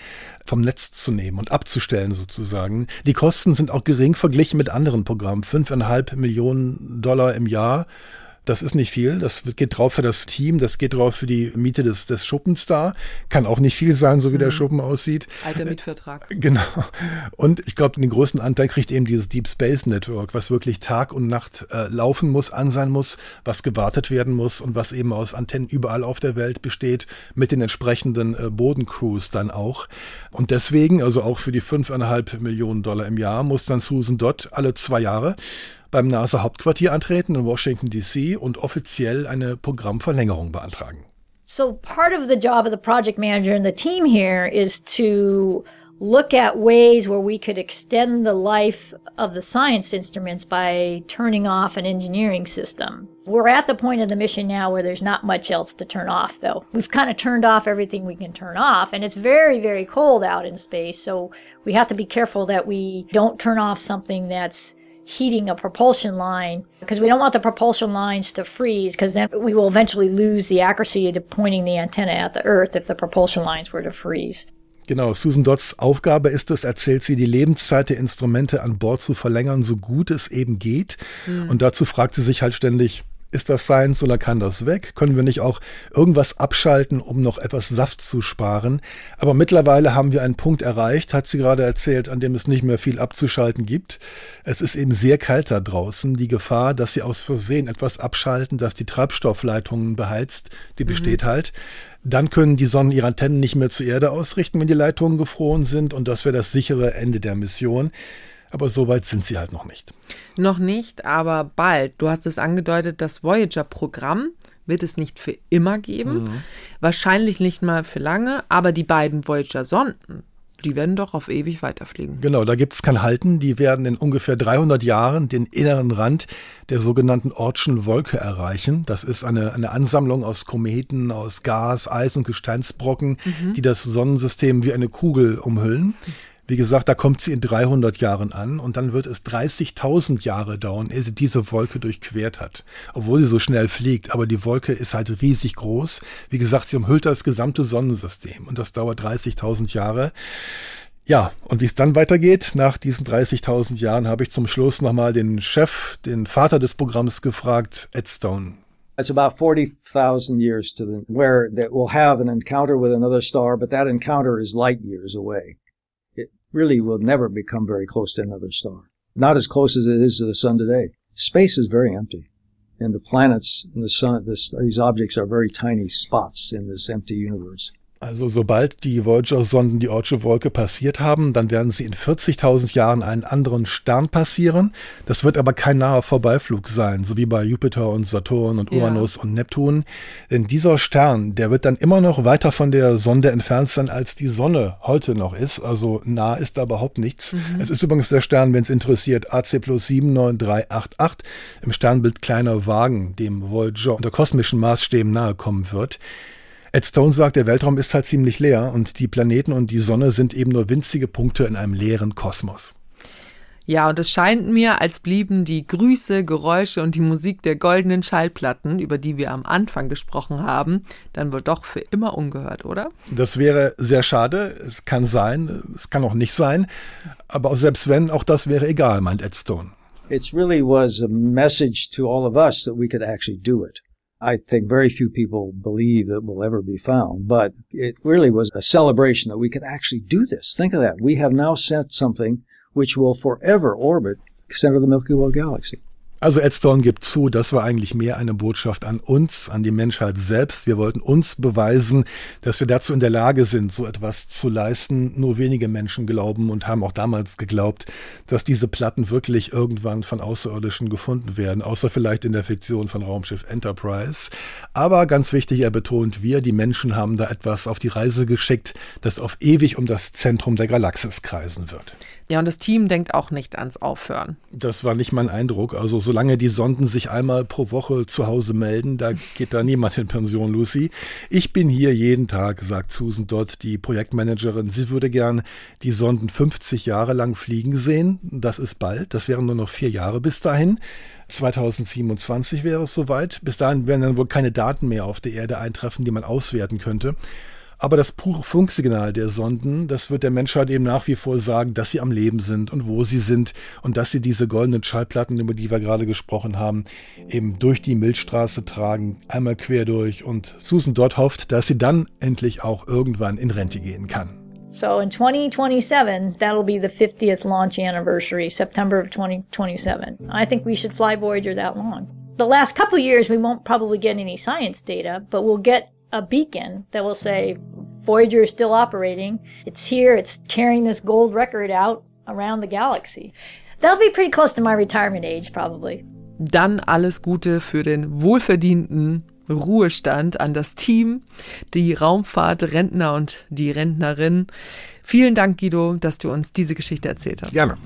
vom Netz zu nehmen und abzustellen sozusagen. Die Kosten sind auch gering verglichen mit anderen Programmen. Fünfeinhalb Millionen Dollar im Jahr das ist nicht viel. Das geht drauf für das Team, das geht drauf für die Miete des, des Schuppens da. Kann auch nicht viel sein, so wie mhm. der Schuppen aussieht. Alter Mietvertrag. Genau. Und ich glaube, den größten Anteil kriegt eben dieses Deep Space Network, was wirklich Tag und Nacht äh, laufen muss, an sein muss, was gewartet werden muss und was eben aus Antennen überall auf der Welt besteht, mit den entsprechenden äh, Bodencrews dann auch. Und deswegen, also auch für die fünfeinhalb Millionen Dollar im Jahr, muss dann Susan Dodd alle zwei Jahre beim NASA-Hauptquartier antreten in Washington, D.C. und offiziell eine Programmverlängerung beantragen. So part of the job of the project manager and the team here is to look at ways where we could extend the life of the science instruments by turning off an engineering system. We're at the point of the mission now where there's not much else to turn off, though. We've kind of turned off everything we can turn off, and it's very, very cold out in space, so we have to be careful that we don't turn off something that's heating a propulsion line because we don't want the propulsion lines to freeze because then we will eventually lose the accuracy of pointing the antenna at the Earth if the propulsion lines were to freeze. Genau, Susan Dodds Aufgabe ist es, erzählt sie, die Lebenszeit der Instrumente an Bord zu verlängern, so gut es eben geht. Mhm. Und dazu fragt sie sich halt ständig, ist das Science oder kann das weg? Können wir nicht auch irgendwas abschalten, um noch etwas Saft zu sparen? Aber mittlerweile haben wir einen Punkt erreicht, hat sie gerade erzählt, an dem es nicht mehr viel abzuschalten gibt. Es ist eben sehr kalt da draußen. Die Gefahr, dass sie aus Versehen etwas abschalten, dass die Treibstoffleitungen beheizt, die mhm. besteht halt. Dann können die Sonnen ihre Antennen nicht mehr zur Erde ausrichten, wenn die Leitungen gefroren sind. Und das wäre das sichere Ende der Mission. Aber so weit sind sie halt noch nicht. Noch nicht, aber bald. Du hast es angedeutet, das Voyager-Programm wird es nicht für immer geben. Mhm. Wahrscheinlich nicht mal für lange, aber die beiden Voyager-Sonden, die werden doch auf ewig weiterfliegen. Genau, da gibt es kein Halten. Die werden in ungefähr 300 Jahren den inneren Rand der sogenannten Ortschen Wolke erreichen. Das ist eine, eine Ansammlung aus Kometen, aus Gas, Eis und Gesteinsbrocken, mhm. die das Sonnensystem wie eine Kugel umhüllen. Wie gesagt, da kommt sie in 300 Jahren an und dann wird es 30.000 Jahre dauern, ehe sie diese Wolke durchquert hat. Obwohl sie so schnell fliegt, aber die Wolke ist halt riesig groß. Wie gesagt, sie umhüllt das gesamte Sonnensystem und das dauert 30.000 Jahre. Ja, und wie es dann weitergeht, nach diesen 30.000 Jahren, habe ich zum Schluss nochmal den Chef, den Vater des Programms gefragt, Ed Stone. It's about 40,000 years to the, where that we'll have an encounter with another star, but that encounter is light years away. Really will never become very close to another star. Not as close as it is to the sun today. Space is very empty. And the planets and the sun, this, these objects are very tiny spots in this empty universe. Also sobald die Voyager-Sonden die Ortsche Wolke passiert haben, dann werden sie in 40.000 Jahren einen anderen Stern passieren. Das wird aber kein naher Vorbeiflug sein, so wie bei Jupiter und Saturn und Uranus ja. und Neptun. Denn dieser Stern, der wird dann immer noch weiter von der Sonde entfernt sein, als die Sonne heute noch ist. Also nah ist da überhaupt nichts. Mhm. Es ist übrigens der Stern, wenn es interessiert, AC plus 79388 im Sternbild kleiner Wagen, dem Voyager unter kosmischen Maßstäben nahe kommen wird. Ed Stone sagt, der Weltraum ist halt ziemlich leer und die Planeten und die Sonne sind eben nur winzige Punkte in einem leeren Kosmos. Ja, und es scheint mir, als blieben die Grüße, Geräusche und die Musik der goldenen Schallplatten, über die wir am Anfang gesprochen haben, dann wohl doch für immer ungehört, oder? Das wäre sehr schade. Es kann sein, es kann auch nicht sein. Aber selbst wenn, auch das wäre egal, meint Ed Stone. It really was a message to all of us that we could actually do it. I think very few people believe that will ever be found, but it really was a celebration that we could actually do this. Think of that. We have now sent something which will forever orbit the center of the Milky Way galaxy. Also Ed Stone gibt zu, das war eigentlich mehr eine Botschaft an uns, an die Menschheit selbst. Wir wollten uns beweisen, dass wir dazu in der Lage sind, so etwas zu leisten. Nur wenige Menschen glauben und haben auch damals geglaubt, dass diese Platten wirklich irgendwann von Außerirdischen gefunden werden, außer vielleicht in der Fiktion von Raumschiff Enterprise. Aber ganz wichtig, er betont, wir, die Menschen, haben da etwas auf die Reise geschickt, das auf ewig um das Zentrum der Galaxis kreisen wird. Ja, und das Team denkt auch nicht ans Aufhören. Das war nicht mein Eindruck. Also solange die Sonden sich einmal pro Woche zu Hause melden, da geht da niemand in Pension, Lucy. Ich bin hier jeden Tag, sagt Susan Dodd, die Projektmanagerin. Sie würde gern die Sonden 50 Jahre lang fliegen sehen. Das ist bald. Das wären nur noch vier Jahre bis dahin. 2027 wäre es soweit. Bis dahin werden dann wohl keine Daten mehr auf der Erde eintreffen, die man auswerten könnte. Aber das pure Funksignal der Sonden, das wird der Menschheit eben nach wie vor sagen, dass sie am Leben sind und wo sie sind und dass sie diese goldenen Schallplatten, über die wir gerade gesprochen haben, eben durch die Milchstraße tragen, einmal quer durch. Und Susan dort hofft, dass sie dann endlich auch irgendwann in Rente gehen kann. So in 2027, that'll be the 50th launch anniversary, September of 2027. I think we should fly Voyager that long. The last couple years, we won't probably get any science data, but we'll get a beacon that will say Voyager is still operating. It's here. It's carrying this gold record out around the galaxy. That'll be pretty close to my retirement age, probably. Dann alles Gute für den wohlverdienten Ruhestand an das Team, die Raumfahrt-Rentner und die Rentnerin. Vielen Dank, Guido, dass du uns diese Geschichte erzählt hast. Gerne.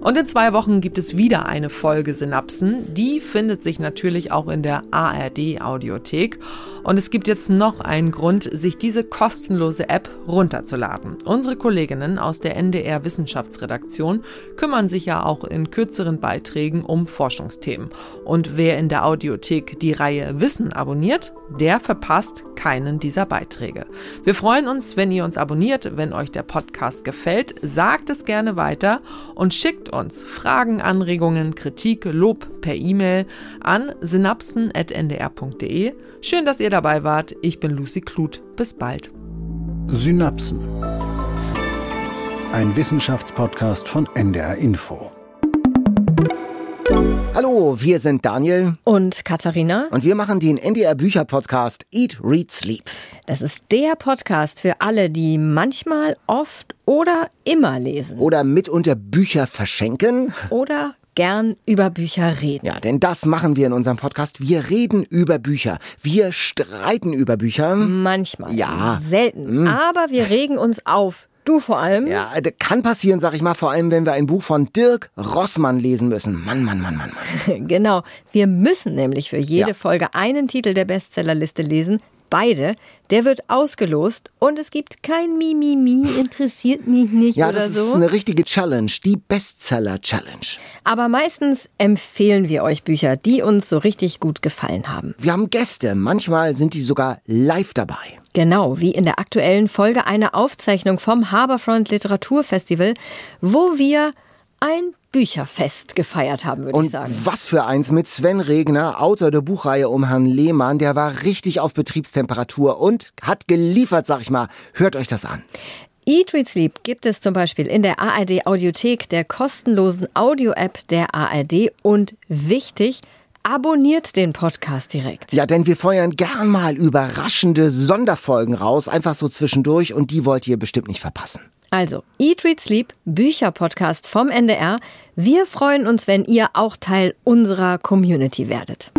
Und in zwei Wochen gibt es wieder eine Folge Synapsen. Die findet sich natürlich auch in der ARD Audiothek. Und es gibt jetzt noch einen Grund, sich diese kostenlose App runterzuladen. Unsere Kolleginnen aus der NDR Wissenschaftsredaktion kümmern sich ja auch in kürzeren Beiträgen um Forschungsthemen. Und wer in der Audiothek die Reihe Wissen abonniert, der verpasst keinen dieser Beiträge. Wir freuen uns, wenn ihr uns abonniert, wenn euch der Podcast gefällt. Sagt es gerne weiter und schickt uns Fragen, Anregungen, Kritik, Lob per E-Mail an synapsen.ndr.de. Schön, dass ihr dabei wart. Ich bin Lucy Kluth. Bis bald. Synapsen. Ein Wissenschaftspodcast von NDR Info. Hallo, wir sind Daniel und Katharina und wir machen den NDR Bücher Podcast Eat, Read, Sleep. Das ist der Podcast für alle, die manchmal, oft oder immer lesen. Oder mitunter Bücher verschenken. Oder gern über Bücher reden. Ja, denn das machen wir in unserem Podcast. Wir reden über Bücher. Wir streiten über Bücher. Manchmal. Ja. Selten. Mhm. Aber wir regen uns auf. Du vor allem? Ja, kann passieren, sag ich mal, vor allem wenn wir ein Buch von Dirk Rossmann lesen müssen. Mann, Mann, Mann, Mann, Mann. genau. Wir müssen nämlich für jede ja. Folge einen Titel der Bestsellerliste lesen, beide. Der wird ausgelost und es gibt kein Mimimi, interessiert mich nicht ja, oder so. Ja, das ist eine richtige Challenge, die Bestseller-Challenge. Aber meistens empfehlen wir euch Bücher, die uns so richtig gut gefallen haben. Wir haben Gäste, manchmal sind die sogar live dabei. Genau, wie in der aktuellen Folge eine Aufzeichnung vom Haberfront Literaturfestival, wo wir ein Bücherfest gefeiert haben, würde ich sagen. Was für eins mit Sven Regner, Autor der Buchreihe um Herrn Lehmann. Der war richtig auf Betriebstemperatur und hat geliefert, sag ich mal. Hört euch das an. Eat, Read, Sleep gibt es zum Beispiel in der ARD Audiothek, der kostenlosen Audio-App der ARD und wichtig, abonniert den Podcast direkt. Ja, denn wir feuern gern mal überraschende Sonderfolgen raus, einfach so zwischendurch und die wollt ihr bestimmt nicht verpassen. Also, Eat, Read, Sleep, Bücherpodcast vom NDR. Wir freuen uns, wenn ihr auch Teil unserer Community werdet.